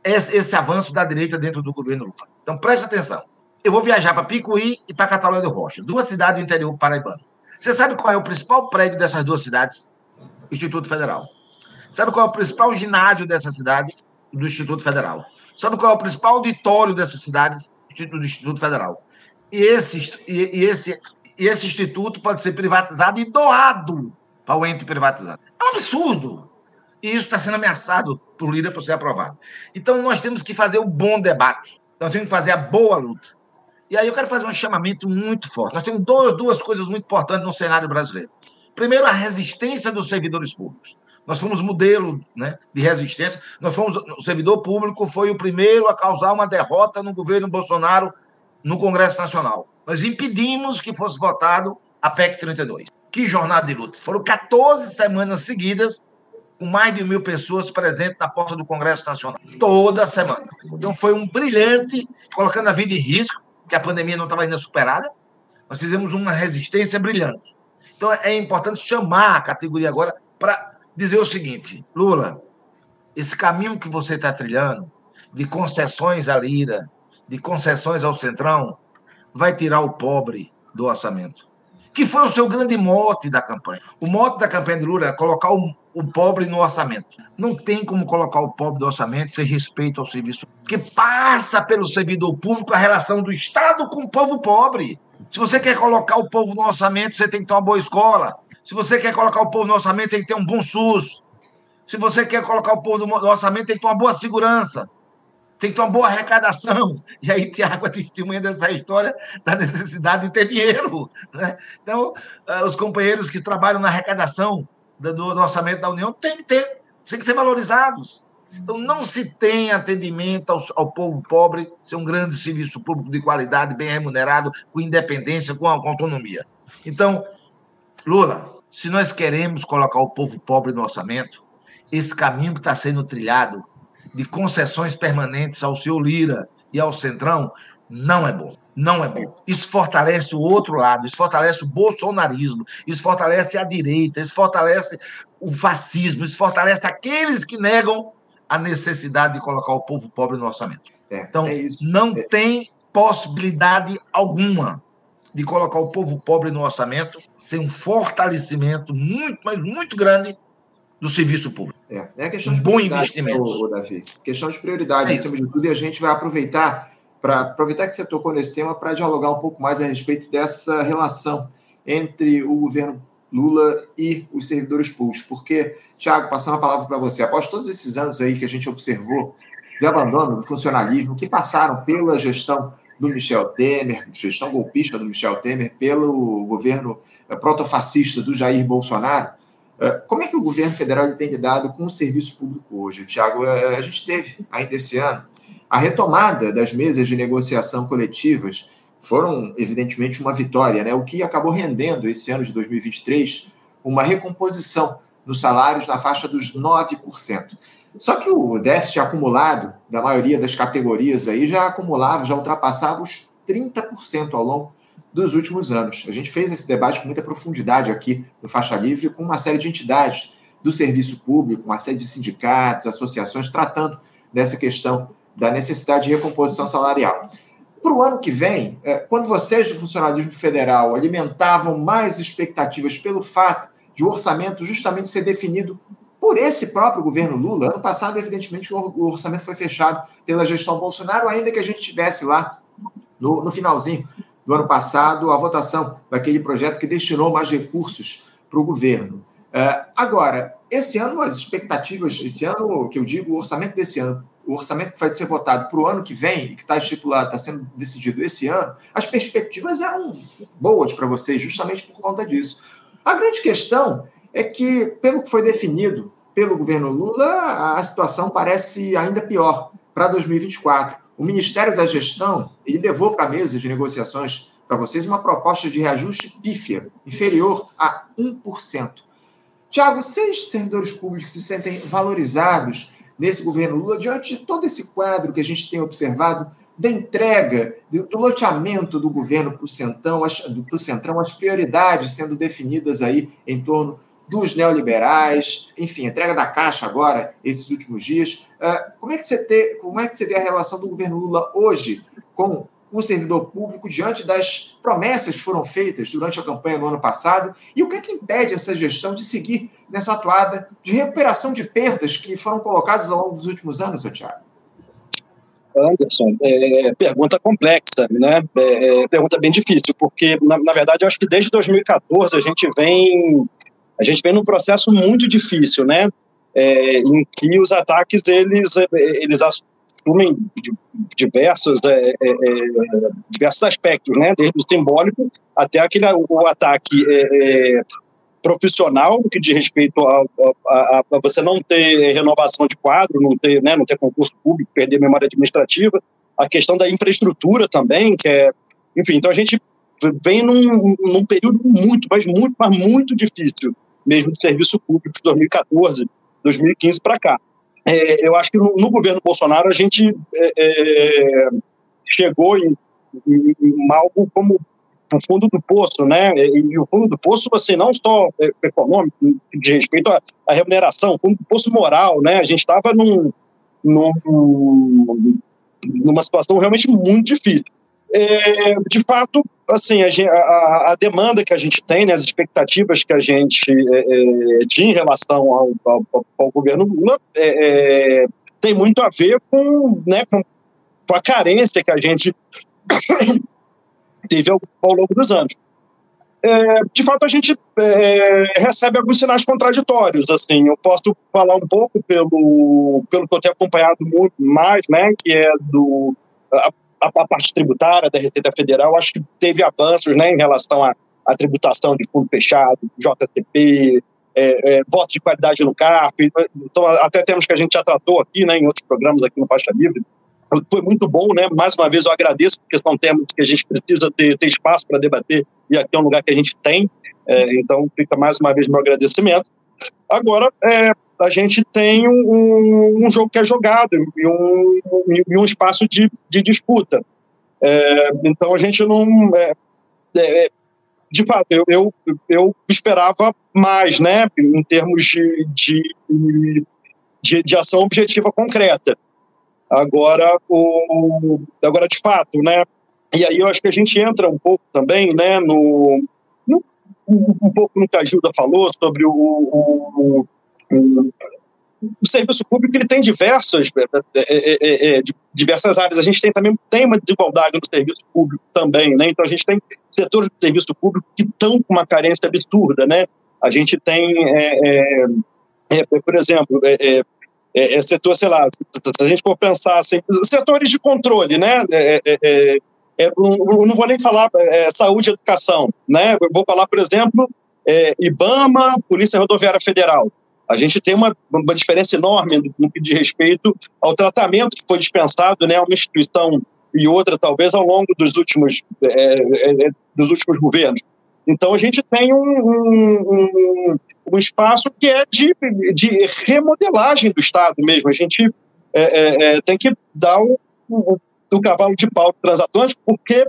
esse, esse avanço da direita dentro do governo Lula. Então preste atenção. Eu vou viajar para Picuí e para Catalão do Rocha, duas cidades do interior paraibano. Você sabe qual é o principal prédio dessas duas cidades? Instituto Federal. Sabe qual é o principal ginásio dessa cidade? Do Instituto Federal. Sabe qual é o principal auditório dessas cidades? Do Instituto Federal. E esse, e, esse, e esse instituto pode ser privatizado e doado para o ente privatizado. É um absurdo. E isso está sendo ameaçado por líder para ser aprovado. Então, nós temos que fazer o um bom debate. Nós temos que fazer a boa luta. E aí eu quero fazer um chamamento muito forte. Nós temos duas, duas coisas muito importantes no cenário brasileiro. Primeiro, a resistência dos servidores públicos. Nós fomos modelo né, de resistência. Nós fomos, o servidor público foi o primeiro a causar uma derrota no governo Bolsonaro no Congresso Nacional. Nós impedimos que fosse votado a PEC 32. Que jornada de luta! Foram 14 semanas seguidas com mais de mil pessoas presentes na porta do Congresso Nacional. Toda semana. Então foi um brilhante, colocando a vida em risco, que a pandemia não estava ainda superada, nós fizemos uma resistência brilhante. Então é importante chamar a categoria agora para dizer o seguinte: Lula, esse caminho que você está trilhando, de concessões à Lira, de concessões ao Centrão, vai tirar o pobre do orçamento. Que foi o seu grande mote da campanha. O mote da campanha de Lula é colocar o, o pobre no orçamento. Não tem como colocar o pobre no orçamento sem respeito ao serviço. Porque passa pelo servidor público a relação do Estado com o povo pobre. Se você quer colocar o povo no orçamento, você tem que ter uma boa escola. Se você quer colocar o povo no orçamento, tem que ter um bom SUS. Se você quer colocar o povo no orçamento, tem que ter uma boa segurança. Tem que ter uma boa arrecadação. E aí, Tiago é testemunha dessa história da necessidade de ter dinheiro. Né? Então, eh, os companheiros que trabalham na arrecadação do, orçamento da União têm que ter, tem que ser valorizados. Então, não se tem atendimento ao, ao, povo pobre ser um grande serviço público de qualidade, bem remunerado, com independência, com, com autonomia. Então, Lula, se nós queremos colocar o povo pobre no orçamento, esse caminho que está sendo trilhado de concessões permanentes ao senhor Lira e ao Centrão não é bom. Não é bom. Isso fortalece o outro lado, isso fortalece o bolsonarismo, isso fortalece a direita, isso fortalece o fascismo, isso fortalece aqueles que negam a necessidade de colocar o povo pobre no orçamento. É, então, é não é. tem possibilidade alguma de colocar o povo pobre no orçamento sem um fortalecimento muito, mas muito grande do serviço público. É, é questão de bom investimento. Davi. Questão de prioridade, é acima de tudo, e a gente vai aproveitar para aproveitar que você tocou nesse tema para dialogar um pouco mais a respeito dessa relação entre o governo Lula e os servidores públicos. Porque, Tiago, passando a palavra para você, após todos esses anos aí que a gente observou de abandono do funcionalismo, que passaram pela gestão do Michel Temer, gestão golpista do Michel Temer, pelo governo eh, protofascista do Jair Bolsonaro, como é que o governo federal tem lidado com o serviço público hoje? Tiago, eh, a gente teve ainda esse ano a retomada das mesas de negociação coletivas foram, evidentemente, uma vitória, né? o que acabou rendendo esse ano de 2023 uma recomposição nos salários na faixa dos 9%. Só que o déficit acumulado da maioria das categorias aí já acumulava, já ultrapassava os 30% ao longo dos últimos anos. A gente fez esse debate com muita profundidade aqui no Faixa Livre, com uma série de entidades do serviço público, uma série de sindicatos, associações, tratando dessa questão da necessidade de recomposição salarial. Para o ano que vem, é, quando vocês do funcionalismo federal alimentavam mais expectativas pelo fato de o orçamento justamente ser definido por esse próprio governo Lula, ano passado, evidentemente, o orçamento foi fechado pela gestão Bolsonaro, ainda que a gente tivesse lá no, no finalzinho do ano passado a votação daquele projeto que destinou mais recursos para o governo. Uh, agora, esse ano, as expectativas, esse ano, que eu digo, o orçamento desse ano, o orçamento que vai ser votado para o ano que vem e que está estipulado, está sendo decidido esse ano, as perspectivas eram boas para vocês, justamente por conta disso. A grande questão é que, pelo que foi definido pelo governo Lula, a situação parece ainda pior para 2024. O Ministério da Gestão ele levou para a mesa de negociações para vocês uma proposta de reajuste pífia, inferior a 1%. Tiago, seis servidores públicos se sentem valorizados nesse governo Lula, diante de todo esse quadro que a gente tem observado da entrega, do loteamento do governo para o Centrão, as, prioridades sendo definidas aí em torno dos neoliberais, enfim, entrega da Caixa agora, esses últimos dias. Uh, como, é que você te, como é que você vê a relação do governo Lula hoje com o servidor público diante das promessas que foram feitas durante a campanha no ano passado e o que é que impede essa gestão de seguir nessa atuada de recuperação de perdas que foram colocadas ao longo dos últimos anos, Tiago? Anderson, é, pergunta complexa, né? É, é, pergunta bem difícil, porque na, na, verdade eu acho que desde 2014 a gente vem a gente vem num processo muito difícil, né? É, em que os ataques eles eles assumem diversos, é, é, é, diversos aspectos, né? desde o simbólico até aquele, o ataque é, é, profissional, que diz respeito a, a, a, você não ter renovação de quadro, não ter, né, não ter concurso público, perder memória administrativa, a questão da infraestrutura também, que é, enfim, então a gente vem num, num período muito, mas muito, mas muito difícil, mesmo de serviço público de 2014, 2015 para cá é, eu acho que no, no, governo Bolsonaro a gente é, é chegou em, em, em, algo como o fundo do poço, né? E o fundo do poço, assim, não só é, econômico, de respeito à, à remuneração, o fundo do poço moral, né? A gente estava num, num, numa situação realmente muito difícil. É, de fato, assim, a, a, a, demanda que a gente tem, né, as expectativas que a gente é, é, tinha em relação ao, ao, ao governo Lula é, é tem muito a ver com, né, com, com, a carência que a gente teve ao, ao, longo dos anos. É, de fato, a gente é, recebe alguns sinais contraditórios. Assim, eu posso falar um pouco pelo, pelo que eu tenho acompanhado muito mais, né, que é do a, a, a, parte tributária da Receita Federal, acho que teve avanços né, em relação à, à tributação de fundo fechado, JTP, é, é, votos de qualidade no CARP. Então, até temos que a gente já tratou aqui né, em outros programas aqui no Faixa Livre. Foi muito bom, né? Mais uma vez eu agradeço, porque são temas que a gente precisa ter, ter espaço para debater, e aqui é um lugar que a gente tem. É, então, fica mais uma vez meu agradecimento. Agora, é, a gente tem um, um, jogo que é jogado e um, e um espaço de, de disputa. É, então a gente não. É, é, de fato, eu, eu, eu, esperava mais, né, em termos de, de, de, de ação objetiva concreta. Agora, o, agora, de fato, né, e aí eu acho que a gente entra um pouco também, né, no, no um pouco no que a Gilda falou sobre o, o, o, serviço público ele tem diversas, é é, é, é, diversas áreas. A gente tem também tem uma desigualdade no serviço público também, né? Então a gente tem setores do serviço público que estão com uma carência absurda, né? A gente tem, por exemplo, é, setor, sei lá, se a gente for pensar assim, setores de controle, né? não vou nem falar saúde e educação, né? Eu vou falar, por exemplo, IBAMA, Polícia Rodoviária Federal. A gente tem uma, uma diferença enorme no que diz respeito ao tratamento que foi dispensado, né, uma instituição e outra, talvez, ao longo dos últimos, é, é, é, dos últimos governos. Então, a gente tem um, um, um espaço que é de, de, remodelagem do Estado mesmo. A gente é, é, é tem que dar o, o, o, cavalo de pau transatlântico, porque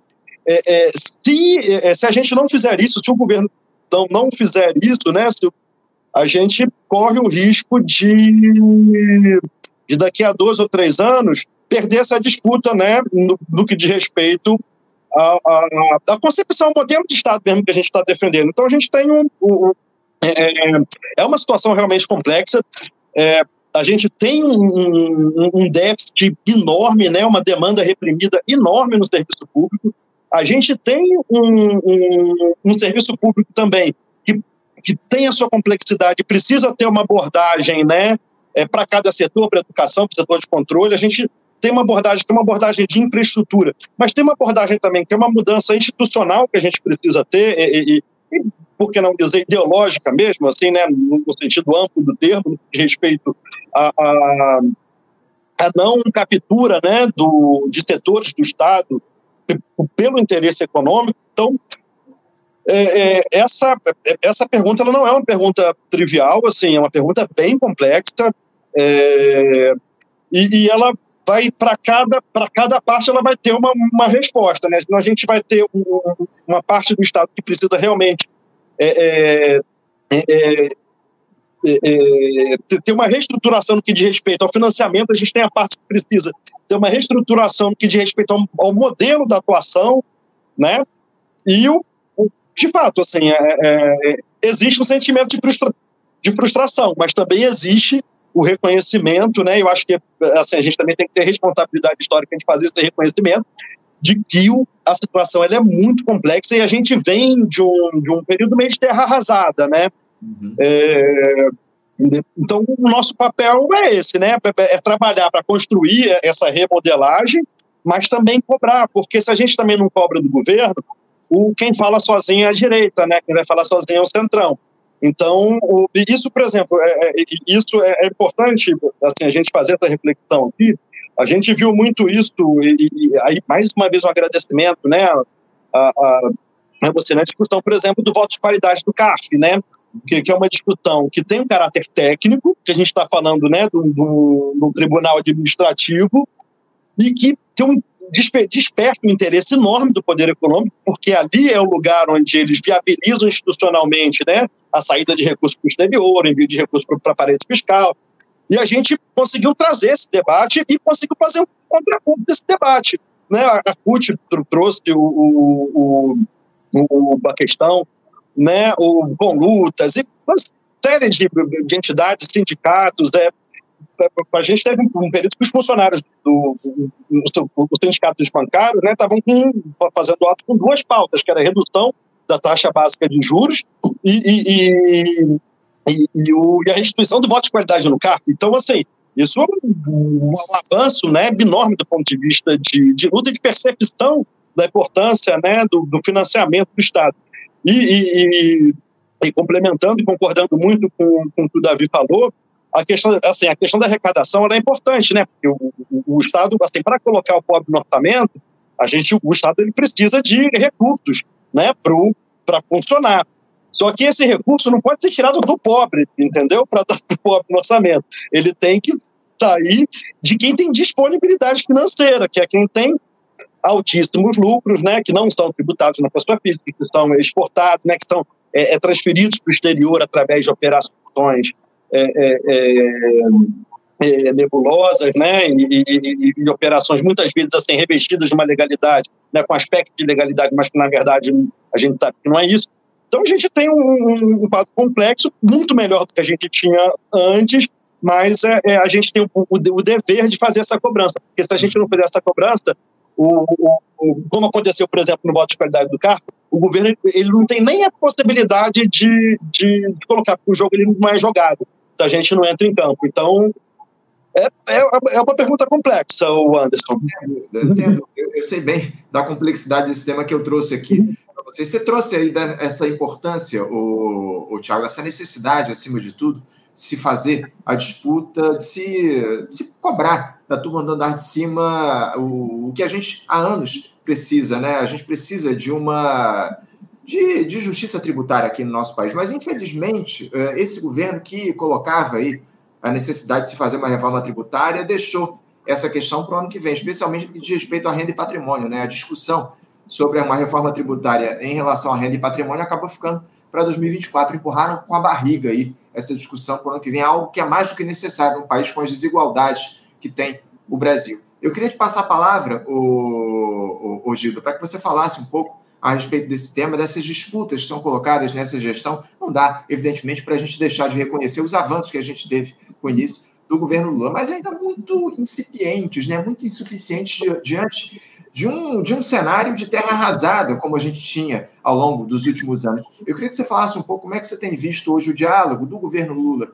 se, se a gente não fizer isso, se o governo não, não fizer isso, né, se a gente corre o risco de, de daqui a dois ou três anos, perder essa disputa né, no, no que diz respeito à, à, à concepção, modelo de Estado mesmo que a gente está defendendo. Então, a gente tem um. um é, é uma situação realmente complexa. É, a gente tem um, um, um, déficit enorme, né, uma demanda reprimida enorme no serviço público. A gente tem um, um, um serviço público também que tem a sua complexidade, precisa ter uma abordagem, né? é, para cada setor, para educação, para o setor de controle. A gente tem uma abordagem que é uma abordagem de infraestrutura, mas tem uma abordagem também que é uma mudança institucional que a gente precisa ter, e, e, e por que não dizer ideológica mesmo, assim, né, no sentido amplo do termo, respeito a, a, a não captura né, do, de setores do Estado pelo interesse econômico. Então, é, é, essa, essa pergunta ela não é uma pergunta trivial, assim, é uma pergunta bem complexa, é, e, e, ela vai para cada para cada parte ela vai ter uma, uma resposta, né? Então a gente vai ter um, uma parte do Estado que precisa realmente é, é, é, ter uma reestruturação no que diz respeito ao financiamento, a gente tem a parte que precisa ter uma reestruturação no que diz respeito ao, ao modelo da atuação, né? E o de fato, assim, existe um sentimento de, frustra, de frustração, mas também existe o reconhecimento, né? Eu acho que assim, a gente também tem que ter responsabilidade histórica de fazer esse reconhecimento de que a situação ela é muito complexa e a gente vem de um, de um período meio de terra arrasada, né? Uhum. É, então, o nosso papel é esse, né? É, é trabalhar para construir essa remodelagem, mas também cobrar, porque se a gente também não cobra do governo, o quem fala sozinho é a direita, né? Quem vai falar sozinho é o centrão. Então, o, isso, por exemplo, é, é, isso é, é, importante assim, a gente fazer essa reflexão aqui. A gente viu muito isso, e, e aí, mais uma vez, um agradecimento né, a, a, a você na discussão, por exemplo, do voto de qualidade do CAF, né? Que, que, é uma discussão que tem um caráter técnico, que a gente está falando né, do, do, do, tribunal administrativo, e que tem um desperta um interesse enorme do poder econômico, porque ali é o lugar onde eles viabilizam institucionalmente né, a saída de recursos para o exterior, o envio de recursos para a parede fiscal. E a gente conseguiu trazer esse debate e conseguiu fazer um contraponto desse debate. Né? A CUT trouxe o, o, o, a questão né, o, com lutas e uma série de, de entidades, sindicatos, é, a gente teve um período que os funcionários do, do, do, do sindicato dos bancários estavam né, fazendo ato com duas pautas, que era a redução da taxa básica de juros e, e, e, e, o, a restituição do voto de qualidade no CARF. Então, assim, isso é um, um avanço né, enorme do ponto de vista de, de luta e de percepção da importância né, do, do financiamento do Estado. E, e, e, complementando e concordando muito com, com o que o Davi falou, a questão, assim, a questão da arrecadação é importante, né? Porque o, o, o Estado, assim, para colocar o pobre no orçamento, a gente, o Estado ele precisa de recursos, né, para funcionar. Só que esse recurso não pode ser tirado do pobre, entendeu? Para dar para o pobre no orçamento. Ele tem que sair de quem tem disponibilidade financeira, que é quem tem altíssimos lucros, né, que não são tributados na pessoa física, que são exportados, né, que são é, é transferidos para o exterior através de operações é, é, é, é, nebulosas, né, e, e, e, operações muitas vezes assim revestidas de uma legalidade, né, com aspecto de legalidade, mas que na verdade a gente sabe que não é isso. Então a gente tem um, um quadro complexo, muito melhor do que a gente tinha antes, mas é, é, a gente tem o, o, o, dever de fazer essa cobrança, porque se a gente não fizer essa cobrança, o, o, como aconteceu, por exemplo, no voto de qualidade do carro, o governo ele não tem nem a possibilidade de, de, de colocar, porque o jogo ele não é jogado a gente não entra em campo. Então, é, é, é uma pergunta complexa, o Anderson. Eu, entendo, eu, eu, sei bem da complexidade desse tema que eu trouxe aqui você. Você trouxe aí essa importância, o, o Thiago, essa necessidade, acima de tudo, de se fazer a disputa, de se, de se cobrar da turma do andar de cima o, o que a gente há anos precisa, né? A gente precisa de uma de, de justiça tributária aqui no nosso país. Mas, infelizmente, é, esse governo que colocava aí a necessidade de se fazer uma reforma tributária deixou essa questão para o ano que vem, especialmente diz respeito à renda e patrimônio. Né? A discussão sobre uma reforma tributária em relação à renda e patrimônio acabou ficando para 2024. Empurraram com a barriga aí essa discussão para o ano que vem, algo que é mais do que necessário num país com as desigualdades que tem o Brasil. Eu queria te passar a palavra, o, o, o Gildo, para que você falasse um pouco a respeito desse tema, dessas disputas que estão colocadas nessa gestão. Não dá, evidentemente, para a gente deixar de reconhecer os avanços que a gente teve com o início do governo Lula, mas ainda muito incipientes, né, muito insuficientes diante de um, de um cenário de terra arrasada, como a gente tinha ao longo dos últimos anos. Eu queria que você falasse um pouco como é que você tem visto hoje o diálogo do governo Lula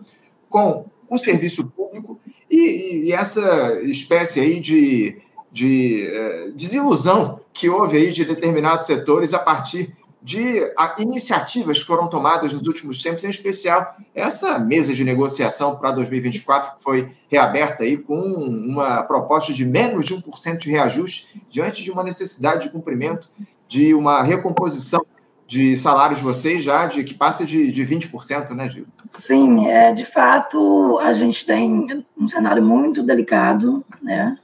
com um serviço público e, e essa espécie aí de, de uh, desilusão que houve aí de determinados setores a partir de iniciativas que foram tomadas nos últimos tempos, em especial essa mesa de negociação para 2024, que foi reaberta aí com uma proposta de menos de 1% de reajuste, diante de uma necessidade de cumprimento de uma recomposição de salários de vocês já de que passa de, de 20%, né, Gil? Sim, é, de fato, a gente tem um cenário muito delicado, né,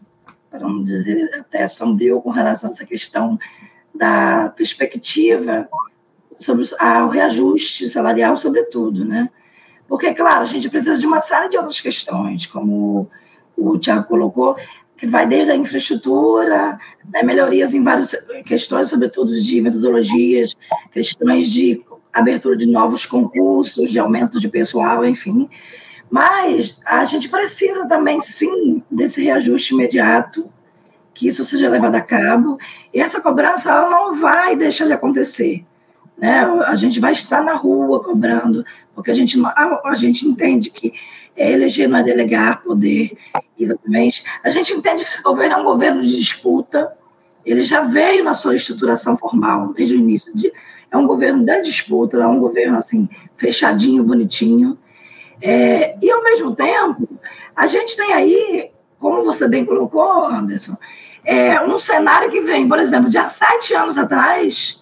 para não dizer até sombrio com relação a essa questão da perspectiva sobre o reajuste salarial, sobretudo, né? Porque, claro, a gente precisa de uma série de outras questões, como o Tiago colocou, que vai desde a infraestrutura, né, melhorias em várias questões, sobretudo de metodologias, questões de abertura de novos concursos, de aumento de pessoal, enfim. Mas a gente precisa também, sim, desse reajuste imediato, que isso seja levado a cabo, e essa cobrança ela não vai deixar de acontecer. Né? A gente vai estar na rua cobrando, porque a gente, a, gente entende que eleger não é delegar poder, exatamente. A gente entende que esse governo é um governo de disputa, ele já veio na sua estruturação formal, desde o início. De, é um governo da disputa, é um governo assim, fechadinho, bonitinho. É, e, ao mesmo tempo, a gente tem aí, como você bem colocou, Anderson, é, um cenário que vem, por exemplo, de há sete anos atrás,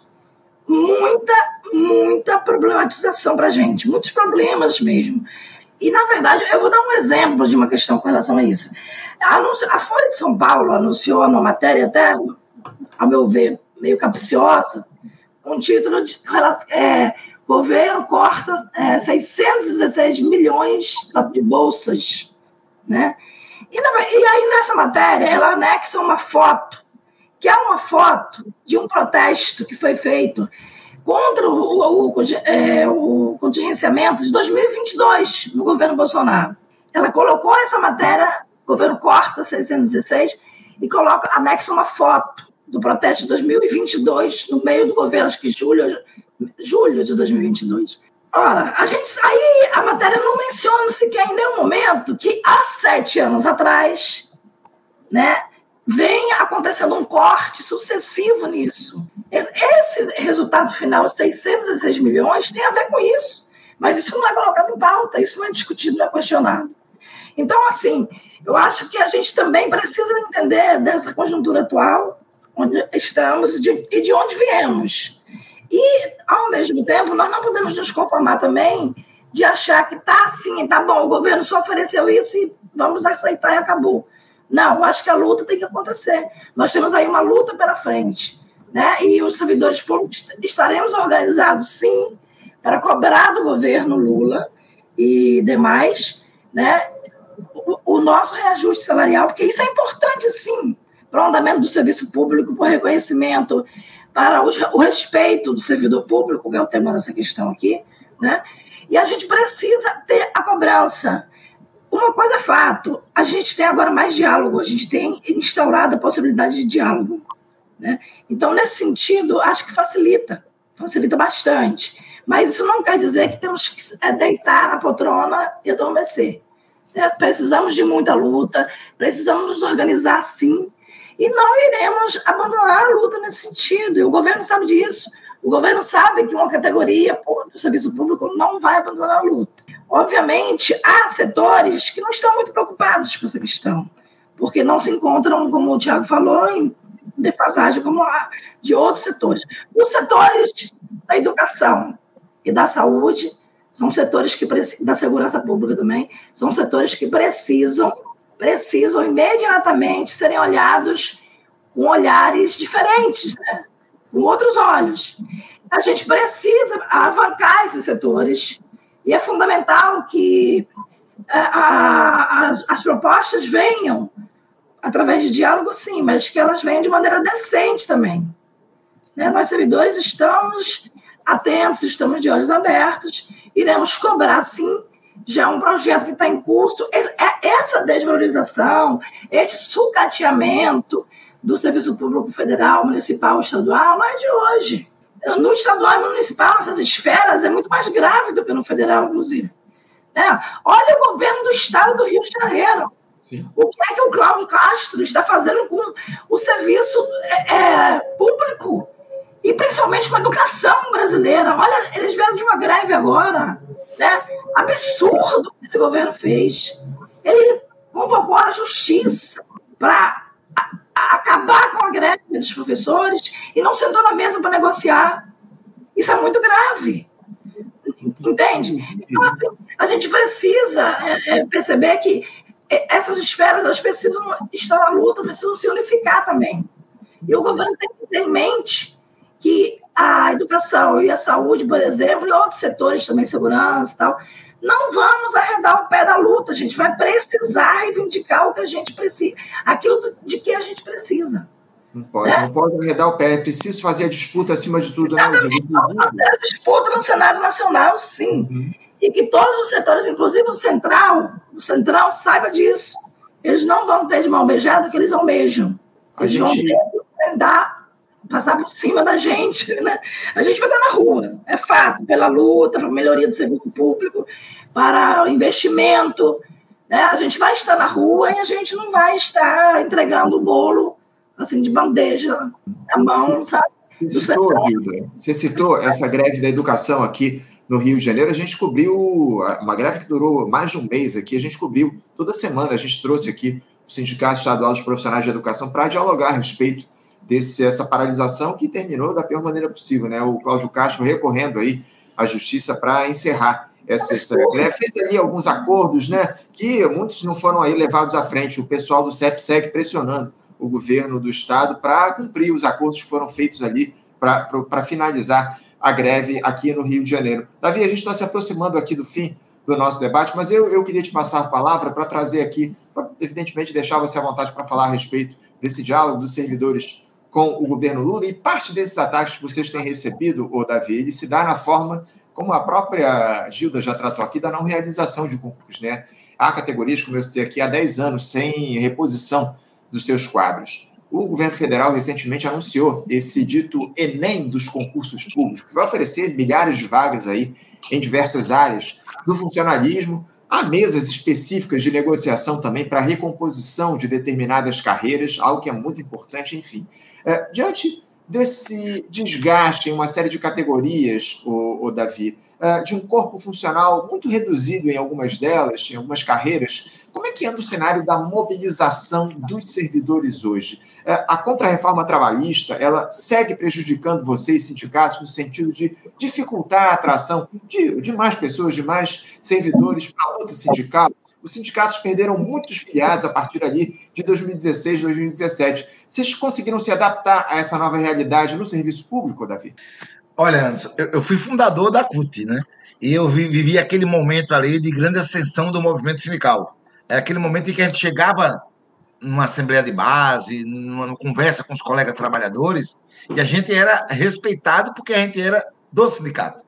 muita, muita problematização para a gente, muitos problemas mesmo. E, na verdade, eu vou dar um exemplo de uma questão com relação a isso. A Folha de São Paulo anunciou uma matéria, até, a meu ver, meio capciosa, o título de é, Governo corta é, 616 milhões de bolsas, né? E, na, e aí, nessa matéria, ela anexa uma foto, que é uma foto de um protesto que foi feito contra o, o, é, o contingenciamento de 2022 no governo Bolsonaro. Ela colocou essa matéria, o governo corta 616, e coloca, anexa uma foto do protesto de 2022 no meio do governo, acho que julho, julho de 2022. Ora, a gente aí a matéria não menciona sequer em nenhum momento que há sete anos atrás, né, vem acontecendo um corte sucessivo nisso. Esse resultado final, 606 milhões, tem a ver com isso. Mas isso não é colocado em pauta, isso não é discutido, não é questionado. Então, assim, eu acho que a gente também precisa entender dessa conjuntura atual, onde estamos de, e de onde viemos. E, ao mesmo tempo, nós não podemos nos conformar também de achar que tá assim, tá bom, o governo só ofereceu isso e vamos aceitar e acabou. Não, acho que a luta tem que acontecer. Nós temos aí uma luta pela frente. Né? E os servidores públicos estaremos organizados, sim, para cobrar do governo Lula e demais né, o, o nosso reajuste salarial, porque isso é importante, sim, para o andamento do serviço público, para o reconhecimento para o respeito do servidor público, que é o tema dessa questão aqui, né? E a gente precisa ter a cobrança. Uma coisa é fato, a gente tem agora mais diálogo, a gente tem instaurado a possibilidade de diálogo. Né? Então, nesse sentido, acho que facilita, facilita bastante. Mas isso não quer dizer que temos que é, deitar na poltrona e adormecer. Né? Precisamos de muita luta, precisamos nos organizar sim, e não iremos abandonar a luta nesse sentido. E o governo sabe disso. O governo sabe que uma categoria do serviço público não vai abandonar a luta. Obviamente, há setores que não estão muito preocupados com essa questão, porque não se encontram, como o Tiago falou, em defasagem como a de outros setores. Os setores da educação e da saúde são setores que da segurança pública também são setores que precisam precisam imediatamente serem olhados com olhares diferentes, né? com outros olhos. A gente precisa avançar esses setores e é fundamental que a, é, a, as, as propostas venham através de diálogo, sim, mas que elas venham de maneira decente também. Né? Nós, servidores, estamos atentos, estamos de olhos abertos, iremos cobrar, sim, já é um projeto que está em curso. É, essa desvalorização, esse sucateamento do serviço público federal, municipal, estadual, não é de hoje. No estadual e municipal, essas esferas é muito mais grave do que no federal, inclusive. Né? Olha o governo do estado do Rio de Janeiro. Sim. O que é que o Cláudio Castro está fazendo com o serviço é, é, público? E principalmente com a educação brasileira. Olha, eles vieram de uma greve agora. Né? Absurdo que esse governo fez. Ele convocou a justiça para acabar com a greve dos professores e não sentou na mesa para negociar. Isso é muito grave. Entende? Então, assim, a gente precisa é, é, perceber que essas esferas elas precisam estar na luta, precisam se unificar também. E o governo tem que ter em mente que a educação e a saúde, por exemplo, e outros setores também, segurança e tal, não vamos arredar o pé da luta. A gente vai precisar reivindicar o que a gente precisa, aquilo de que a gente precisa. Não pode, é? não pode arredar o pé. É preciso fazer a disputa acima de tudo, né? Vamos fazer a disputa no cenário nacional, sim. Uhum. E que todos os setores, inclusive o central, o central saiba disso. Eles não vão ter de mão beijada que eles almejam. Eles a gente... vão ter dar, passar por cima da gente. Né? A gente vai estar na rua, é fato, pela luta, pela melhoria do serviço público, para o investimento. Né? A gente vai estar na rua e a gente não vai estar entregando o bolo assim, de bandeja na mão, sabe? Você citou, Hilda, você citou essa greve da educação aqui no Rio de Janeiro. A gente cobriu uma greve que durou mais de um mês aqui. A gente cobriu toda semana. A gente trouxe aqui o Sindicato Estadual dos Profissionais de Educação para dialogar a respeito desse essa paralisação que terminou da pior maneira possível, né? O Cláudio Castro recorrendo aí à justiça para encerrar essa, essa greve. Fez ali alguns acordos, né? Que muitos não foram aí levados à frente. O pessoal do CEPSEG pressionando o governo do estado para cumprir os acordos que foram feitos ali para finalizar a greve aqui no Rio de Janeiro. Davi, a gente está se aproximando aqui do fim do nosso debate, mas eu, eu queria te passar a palavra para trazer aqui, pra, evidentemente, deixar você à vontade para falar a respeito desse diálogo dos servidores com o governo Lula e parte desses ataques que vocês têm recebido, o Davi, ele se dá na forma, como a própria Gilda já tratou aqui, da não realização de concursos, né? Há categorias, como eu sei aqui, há 10 anos sem reposição dos seus quadros. O governo federal recentemente anunciou esse dito Enem dos concursos públicos, que vai oferecer milhares de vagas aí em diversas áreas do funcionalismo. Há mesas específicas de negociação também para recomposição de determinadas carreiras, algo que é muito importante, enfim. É, diante desse desgaste em uma série de categorias, o, o Davi, é, de um corpo funcional muito reduzido em algumas delas, em algumas carreiras, como é que anda o cenário da mobilização dos servidores hoje? É, a contrarreforma trabalhista, ela segue prejudicando vocês, sindicatos, no sentido de dificultar a atração de, de mais pessoas, de mais servidores para a luta sindical? Os sindicatos perderam muitos filiados a partir ali de 2016, 2017. Vocês conseguiram se adaptar a essa nova realidade no serviço público, Davi? Olha, Anderson, eu, fui fundador da CUT, né? E eu vi, vivi aquele momento ali de grande ascensão do movimento sindical. É aquele momento em que a gente chegava numa assembleia de base, numa conversa com os colegas trabalhadores, e a gente era respeitado porque a gente era do sindicato.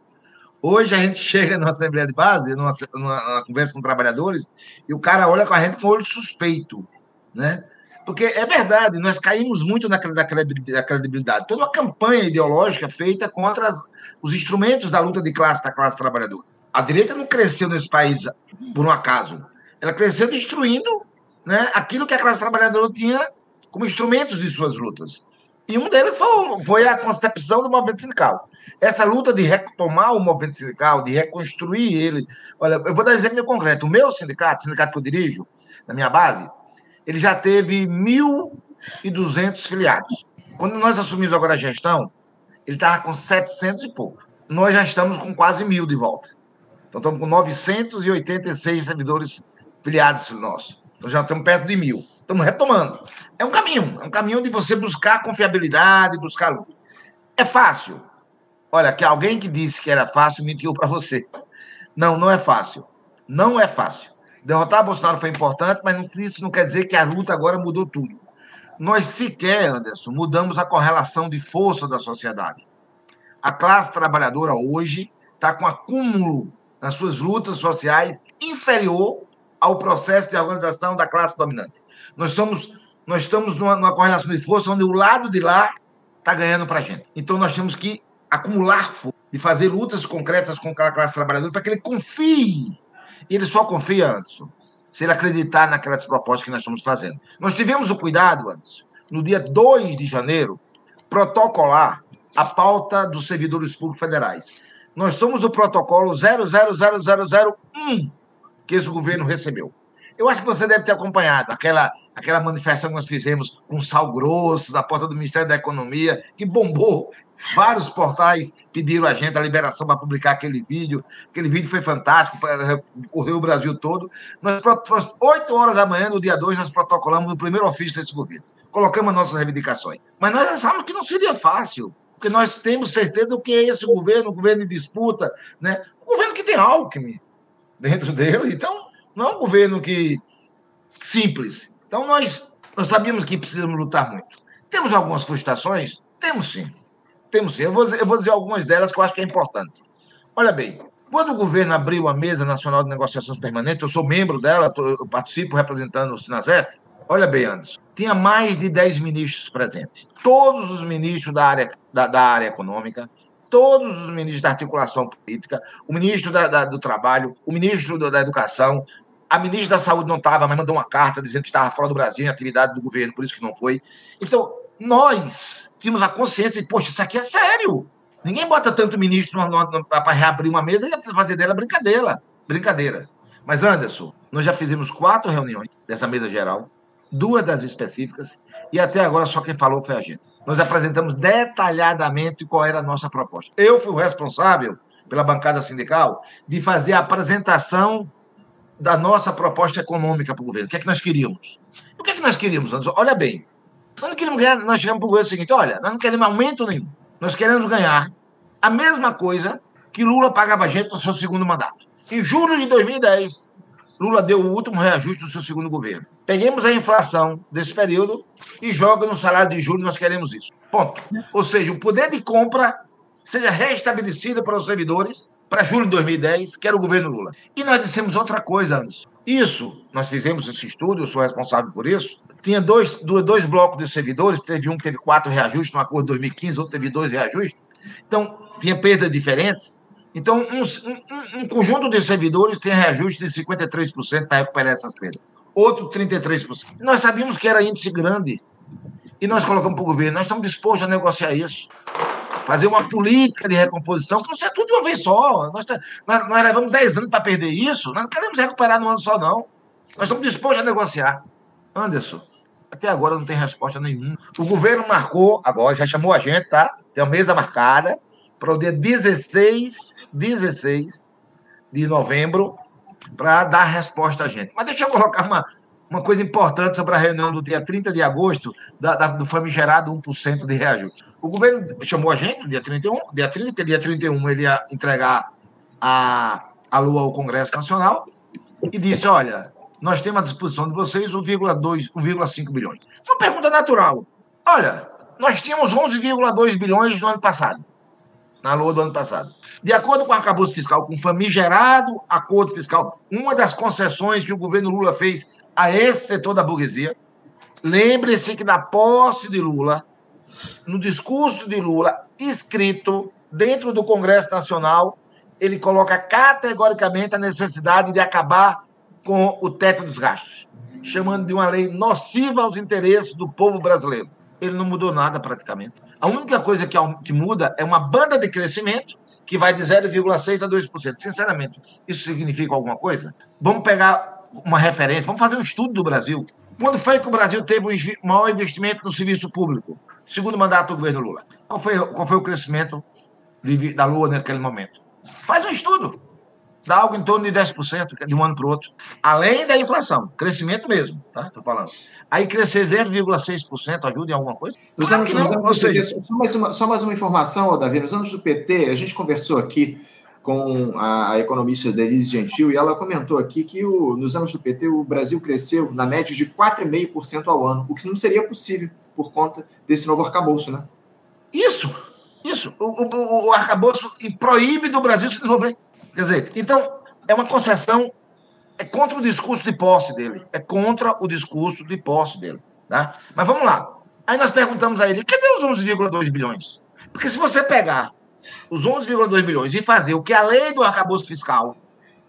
Hoje a gente chega numa assembleia de base, numa, numa, numa, conversa com trabalhadores, e o cara olha com a gente com olho suspeito, né? Porque é verdade, nós caímos muito naquela, naquela, naquela credibilidade. Toda uma campanha ideológica feita contra as, os instrumentos da luta de classe da classe trabalhadora. A direita não cresceu nesse país por um acaso. Ela cresceu destruindo né, aquilo que a classe trabalhadora tinha como instrumentos de suas lutas. E um deles foi, foi a concepção do movimento sindical. Essa luta de retomar o movimento sindical, de reconstruir ele. Olha, eu vou dar um exemplo concreto. O meu sindicato, o sindicato que eu dirijo, na minha base, ele já teve 1.200 filiados. Quando nós assumimos agora a gestão, ele estava com 700 e pouco. Nós já estamos com quase mil de volta. Então, estamos com 986 servidores filiados nossos. Então, já estamos perto de mil. Estamos retomando. É um caminho. É um caminho de você buscar confiabilidade, buscar luta. É fácil. Olha, que alguém que disse que era fácil mentiu para você. Não, não é fácil. Não é fácil. Derrotar Bolsonaro foi importante, mas isso não quer dizer que a luta agora mudou tudo. Nós sequer, Anderson, mudamos a correlação de força da sociedade. A classe trabalhadora hoje está com acúmulo nas suas lutas sociais inferior ao processo de organização da classe dominante. Nós somos, nós estamos numa, numa correlação de força onde o lado de lá está ganhando para a gente. Então nós temos que acumular força e fazer lutas concretas com a classe trabalhadora para que ele confie E ele só confia, Anderson, se ele acreditar naquelas propostas que nós estamos fazendo. Nós tivemos o cuidado, Anderson, no dia 2 de janeiro, protocolar a pauta dos servidores públicos federais. Nós somos o protocolo 000001 que esse governo recebeu. Eu acho que você deve ter acompanhado aquela, aquela manifestação que nós fizemos com sal grosso na porta do Ministério da Economia, que bombou. Vários portais pediram a gente a liberação para publicar aquele vídeo. Aquele vídeo foi fantástico, correu o Brasil todo. Nós, às 8 horas da manhã, no dia 2, nós protocolamos no primeiro ofício desse governo. Colocamos nossas reivindicações. Mas nós achamos que não seria fácil, porque nós temos certeza do que é esse governo, um governo de disputa, né? um governo que tem Alckmin dentro dele. Então, não é um governo que simples. Então, nós, nós sabíamos que precisamos lutar muito. Temos algumas frustrações? Temos sim. Temos sim. Eu vou, eu vou dizer algumas delas que eu acho que é importante. Olha bem, quando o governo abriu a Mesa Nacional de Negociações Permanentes, eu sou membro dela, eu participo representando o Sinazef. Olha bem, Anderson, tinha mais de 10 ministros presentes. Todos os ministros da área, da, da área econômica, todos os ministros da articulação política, o ministro da, da, do Trabalho, o ministro da Educação, a ministra da Saúde não estava, mas mandou uma carta dizendo que estava fora do Brasil em atividade do governo, por isso que não foi. Então, nós tínhamos a consciência de, poxa, isso aqui é sério. Ninguém bota tanto ministro para reabrir uma mesa e fazer dela brincadeira. Brincadeira. Mas, Anderson, nós já fizemos quatro reuniões dessa mesa geral, duas das específicas, e até agora só quem falou foi a gente. Nós apresentamos detalhadamente qual era a nossa proposta. Eu fui o responsável, pela bancada sindical, de fazer a apresentação da nossa proposta econômica para o governo. O que é que nós queríamos? O que é que nós queríamos? Olha bem, nós não queríamos ganhar, nós chegamos para o governo seguinte: olha, nós não queremos aumento nenhum. Nós queremos ganhar a mesma coisa que Lula pagava a gente no seu segundo mandato. Em julho de 2010, Lula deu o último reajuste do seu segundo governo. Peguemos a inflação desse período e joga no salário de julho, nós queremos isso. Ponto. Ou seja, o poder de compra seja restabelecido para os servidores para julho de 2010, que era o governo Lula. E nós dissemos outra coisa antes. Isso, nós fizemos esse estudo, eu sou responsável por isso. Tinha dois, dois blocos de servidores, teve um que teve quatro reajustes no acordo de 2015, outro teve dois reajustes. Então, tinha perdas diferentes. Então, um, um, um conjunto de servidores tem reajuste de 53% para recuperar essas perdas. Outro, 33%. Nós sabíamos que era índice grande. E nós colocamos para o governo, nós estamos dispostos a negociar isso fazer uma política de recomposição, que não seja tudo de uma vez só. Nós, tá, nós, nós levamos 10 anos para perder isso, nós não queremos recuperar num ano só, não. Nós estamos dispostos a negociar. Anderson, até agora não tem resposta nenhuma. O governo marcou, agora já chamou a gente, tá? Tem uma mesa marcada para o dia 16, 16 de novembro, para dar resposta a gente. Mas deixa eu colocar uma, uma coisa importante sobre a reunião do dia 30 de agosto, da, da, do famigerado 1% de reajuste. O governo chamou a gente no dia 31, dia 30, dia 31 ele ia entregar a, a Lua ao Congresso Nacional e disse: olha, nós temos à disposição de vocês 1,5 bilhões. Uma pergunta natural. Olha, nós tínhamos 11,2 bilhões no ano passado, na Lua do ano passado. De acordo com o arcabouço fiscal, com o famigerado acordo fiscal, uma das concessões que o governo Lula fez a esse setor da burguesia. Lembre-se que na posse de Lula, no discurso de Lula, escrito dentro do Congresso Nacional, ele coloca categoricamente a necessidade de acabar com o teto dos gastos, chamando de uma lei nociva aos interesses do povo brasileiro. Ele não mudou nada praticamente. A única coisa que, muda é uma banda de crescimento que vai de 0,6% a 2%. Sinceramente, isso significa alguma coisa? Vamos pegar uma referência, vamos fazer um estudo do Brasil. Quando foi que o Brasil teve o maior investimento no serviço público? Segundo mandato do governo Lula. Qual foi, qual foi o crescimento da Lua naquele momento? Faz um estudo. Dá algo em torno de 10% de um ano para o outro. Além da inflação. Crescimento mesmo, tá? Estou falando. Aí crescer 0,6% ajuda em alguma coisa? Nos anos, nos anos seja... PT, só, mais uma, só mais uma informação, Davi. Nos anos do PT, a gente conversou aqui com a, economista Denise Gentil, e ela comentou aqui que o, nos anos do PT o Brasil cresceu na média de 4,5% ao ano, o que não seria possível por conta desse novo arcabouço, né? Isso, isso. O, o, o arcabouço proíbe do Brasil se desenvolver. Quer dizer, então, é uma concessão, é contra o discurso de posse dele, é contra o discurso de posse dele. Tá? Mas vamos lá. Aí nós perguntamos a ele, cadê os 11,2 bilhões? Porque se você pegar os 11,2 bilhões e fazer o que a lei do arcabouço fiscal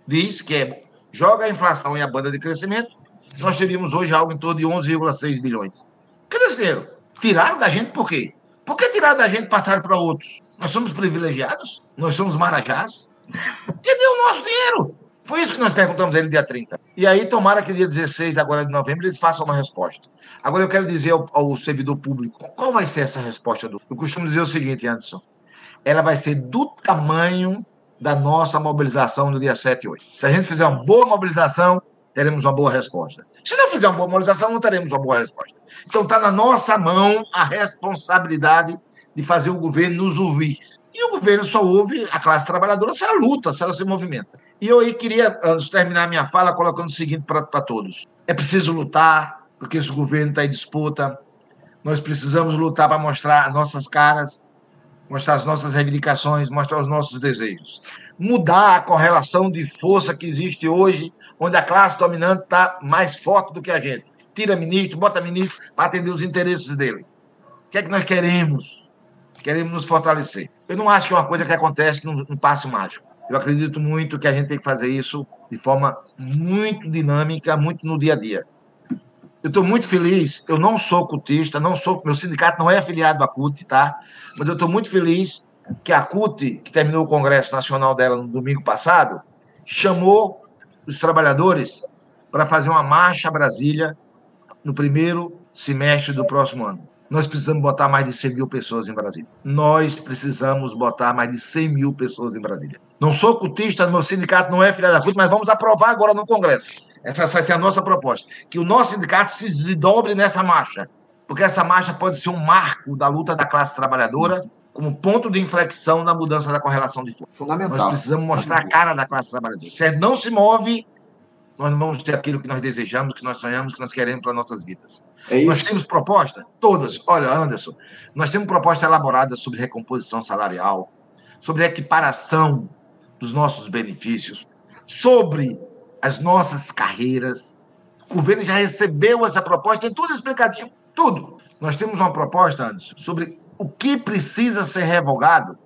diz, que é joga a inflação em a banda de crescimento, nós teríamos hoje algo em torno de 11,6 bilhões. Cadê esse dinheiro? Tiraram da gente por quê? Por que tiraram da gente e passaram para outros? Nós somos privilegiados? Nós somos marajás? Cadê o nosso dinheiro? Foi isso que nós perguntamos ele dia 30. E aí, tomara que dia 16, agora de novembro, eles façam uma resposta. Agora, eu quero dizer ao, ao servidor público, qual vai ser essa resposta? Do... Eu costumo dizer o seguinte, Anderson, ela vai ser do tamanho da nossa mobilização no dia 7 e 8. Se a gente fizer uma boa mobilização, teremos uma boa resposta. Se não fizer uma boa mobilização, não teremos uma boa resposta. Então, está na nossa mão a responsabilidade de fazer o governo nos ouvir. E o governo só ouve a classe trabalhadora se ela luta, se ela se movimenta. E eu aí queria, antes de terminar minha fala, colocando o seguinte para todos: é preciso lutar, porque esse governo está em disputa. Nós precisamos lutar para mostrar nossas caras, mostrar as nossas reivindicações, mostrar os nossos desejos. Mudar a correlação de força que existe hoje, onde a classe dominante está mais forte do que a gente. Tira ministro, bota ministro para atender os interesses dele. O que é que nós queremos? Queremos nos fortalecer. Eu não acho que é uma coisa que acontece num, num passo mágico. Eu acredito muito que a gente tem que fazer isso de forma muito dinâmica, muito no dia a dia. Eu estou muito feliz. Eu não sou cutista, não sou, meu sindicato não é afiliado à CUT, tá? Mas eu estou muito feliz que a CUT, que terminou o Congresso Nacional dela no domingo passado, chamou os trabalhadores para fazer uma marcha Brasília no primeiro semestre do próximo ano. Nós precisamos botar mais de 100 mil pessoas em Brasília. Nós precisamos botar mais de 100 mil pessoas em Brasília. Não sou cutista, meu sindicato não é filha da CUT, mas vamos aprovar agora no Congresso. Essa vai ser a nossa proposta. Que o nosso sindicato se dobre nessa marcha. Porque essa marcha pode ser um marco da luta da classe trabalhadora como ponto de inflexão na mudança da correlação de força. Fundamental. Nós precisamos mostrar a cara da classe trabalhadora. Se não se move, nós não vamos ter aquilo que nós desejamos, que nós sonhamos, que nós queremos para nossas vidas. É nós temos proposta, todas. Olha, Anderson, nós temos proposta elaborada sobre recomposição salarial, sobre equiparação dos nossos benefícios, sobre as nossas carreiras. O governo já recebeu essa proposta, tem tudo explicadinho, tudo. Nós temos uma proposta, Anderson, sobre o que precisa ser revogado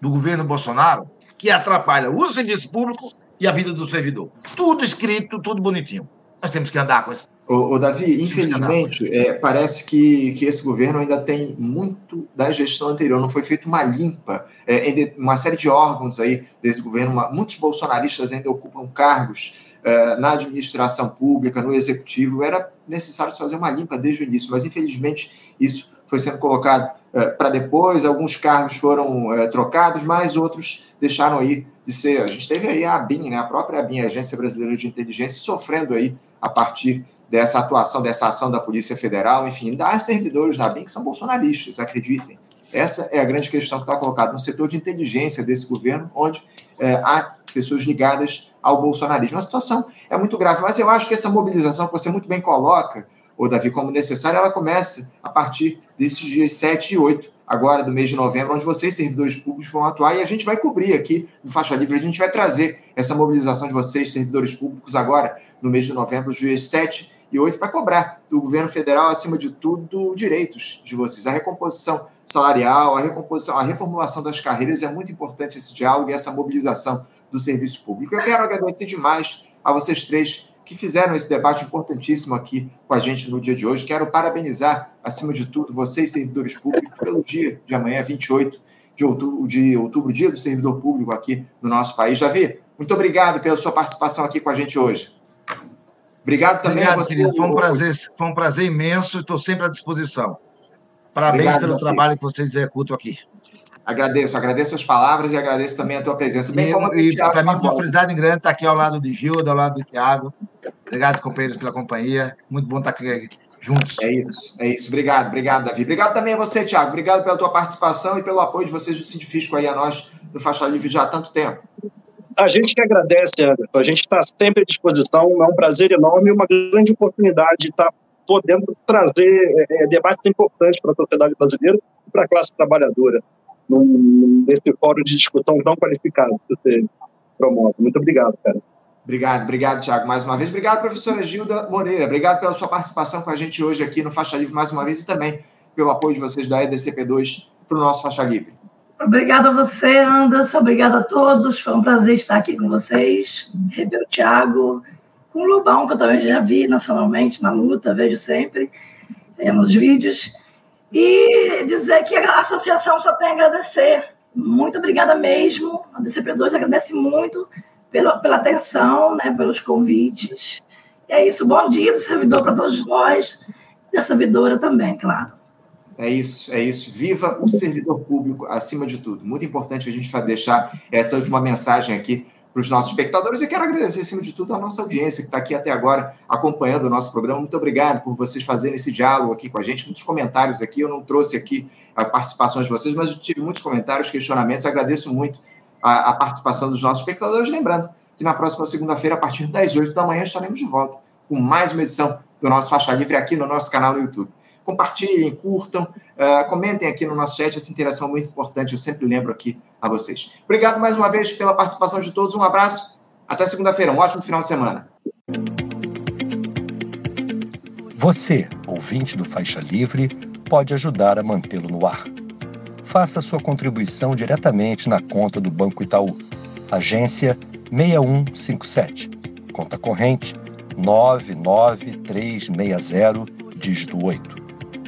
do governo Bolsonaro, que atrapalha o serviço público e a vida do servidor. Tudo escrito, tudo bonitinho. Nós temos que andar com isso. Ô, Davi, infelizmente, é, parece que, que esse governo ainda tem muito da gestão anterior. Não foi feita uma limpa. É, uma série de órgãos aí desse governo, uma, muitos bolsonaristas ainda ocupam cargos é, na administração pública, no executivo. Era necessário fazer uma limpa desde o início, mas infelizmente isso foi sendo colocado é, para depois. Alguns cargos foram é, trocados, mas outros deixaram aí de ser. A gente teve aí a ABIN, né, a própria ABIN, a Agência Brasileira de Inteligência, sofrendo aí a partir dessa atuação, dessa ação da Polícia Federal, enfim, dá servidores da ABIN que são bolsonaristas, acreditem. Essa é a grande questão que está colocada no setor de inteligência desse governo, onde é, há pessoas ligadas ao bolsonarismo. A situação é muito grave, mas eu acho que essa mobilização que você muito bem coloca, o Davi, como necessária, ela começa a partir desses dias 7 e 8, agora do mês de novembro, onde vocês, servidores públicos, vão atuar e a gente vai cobrir aqui no Faixa Livre, a gente vai trazer essa mobilização de vocês, servidores públicos, agora no mês de novembro, os dias 7 e 8, para cobrar do governo federal, acima de tudo, direitos de vocês. A recomposição salarial, a recomposição, a reformulação das carreiras é muito importante esse diálogo e essa mobilização do serviço público. Eu quero agradecer demais a vocês três que fizeram esse debate importantíssimo aqui com a gente no dia de hoje. Quero parabenizar, acima de tudo, vocês, servidores públicos, pelo dia de amanhã, 28 de outubro, de outubro, dia do servidor público aqui no nosso país. Davi, muito obrigado pela sua participação aqui com a gente hoje. Obrigado também obrigado, a você. Querido. Foi um prazer, foi um prazer imenso e estou sempre à disposição. Parabéns obrigado, pelo trabalho que vocês executam aqui. Agradeço, agradeço as palavras e agradeço também a tua presença. Bem, e, e para mim foi uma felicidade grande estar aqui ao lado de Gilda, ao lado do Tiago. Obrigado, companheiros, pela companhia. Muito bom estar aqui juntos. É isso, é isso. Obrigado, obrigado, Davi. Obrigado também a você, Tiago. Obrigado pela tua participação e pelo apoio de vocês do Sindifisco aí a nós do Faixa Livre já há tanto tempo. A gente que agradece, Anderson. A gente está sempre à disposição. É um prazer enorme e uma grande oportunidade de estar podendo trazer é, debates importantes para a sociedade brasileira e para a classe trabalhadora num, nesse fórum de discussão tão qualificado que você promove. Muito obrigado, cara. Obrigado, obrigado, Tiago, mais uma vez. Obrigado, professora Gilda Moreira. Obrigado pela sua participação com a gente hoje aqui no Faixa Livre mais uma vez e também pelo apoio de vocês da EDCP2 para o nosso Faixa Livre. Obrigada a você, Anderson. Obrigada a todos. Foi um prazer estar aqui com vocês. Rever o Thiago, com o Lobão, que eu também já vi nacionalmente na luta, vejo sempre é, nos vídeos. E dizer que a associação só tem a agradecer. Muito obrigada mesmo. A DCP2 agradece muito pela, pela atenção, né, pelos convites. E é isso. Bom dia do servidor para todos nós, da servidora também, claro. É isso, é isso. Viva o servidor público acima de tudo. Muito importante a gente deixar essa última mensagem aqui para os nossos espectadores. E quero agradecer, acima de tudo, a nossa audiência que está aqui até agora acompanhando o nosso programa. Muito obrigado por vocês fazerem esse diálogo aqui com a gente. Muitos comentários aqui. Eu não trouxe aqui a participação de vocês, mas tive muitos comentários, questionamentos. Agradeço muito a, a participação dos nossos espectadores. Lembrando que na próxima segunda-feira, a partir das 8 da manhã, estaremos de volta com mais uma edição do nosso Faixa Livre aqui no nosso canal no YouTube compartilhem, curtam, uh, comentem aqui no nosso chat, essa interação é muito importante, eu sempre lembro aqui a vocês. Obrigado mais uma vez pela participação de todos, um abraço, até segunda-feira, um ótimo final de semana. Você, ouvinte do Faixa Livre, pode ajudar a mantê-lo no ar. Faça sua contribuição diretamente na conta do Banco Itaú, agência 6157, conta corrente 99360, dígito 8.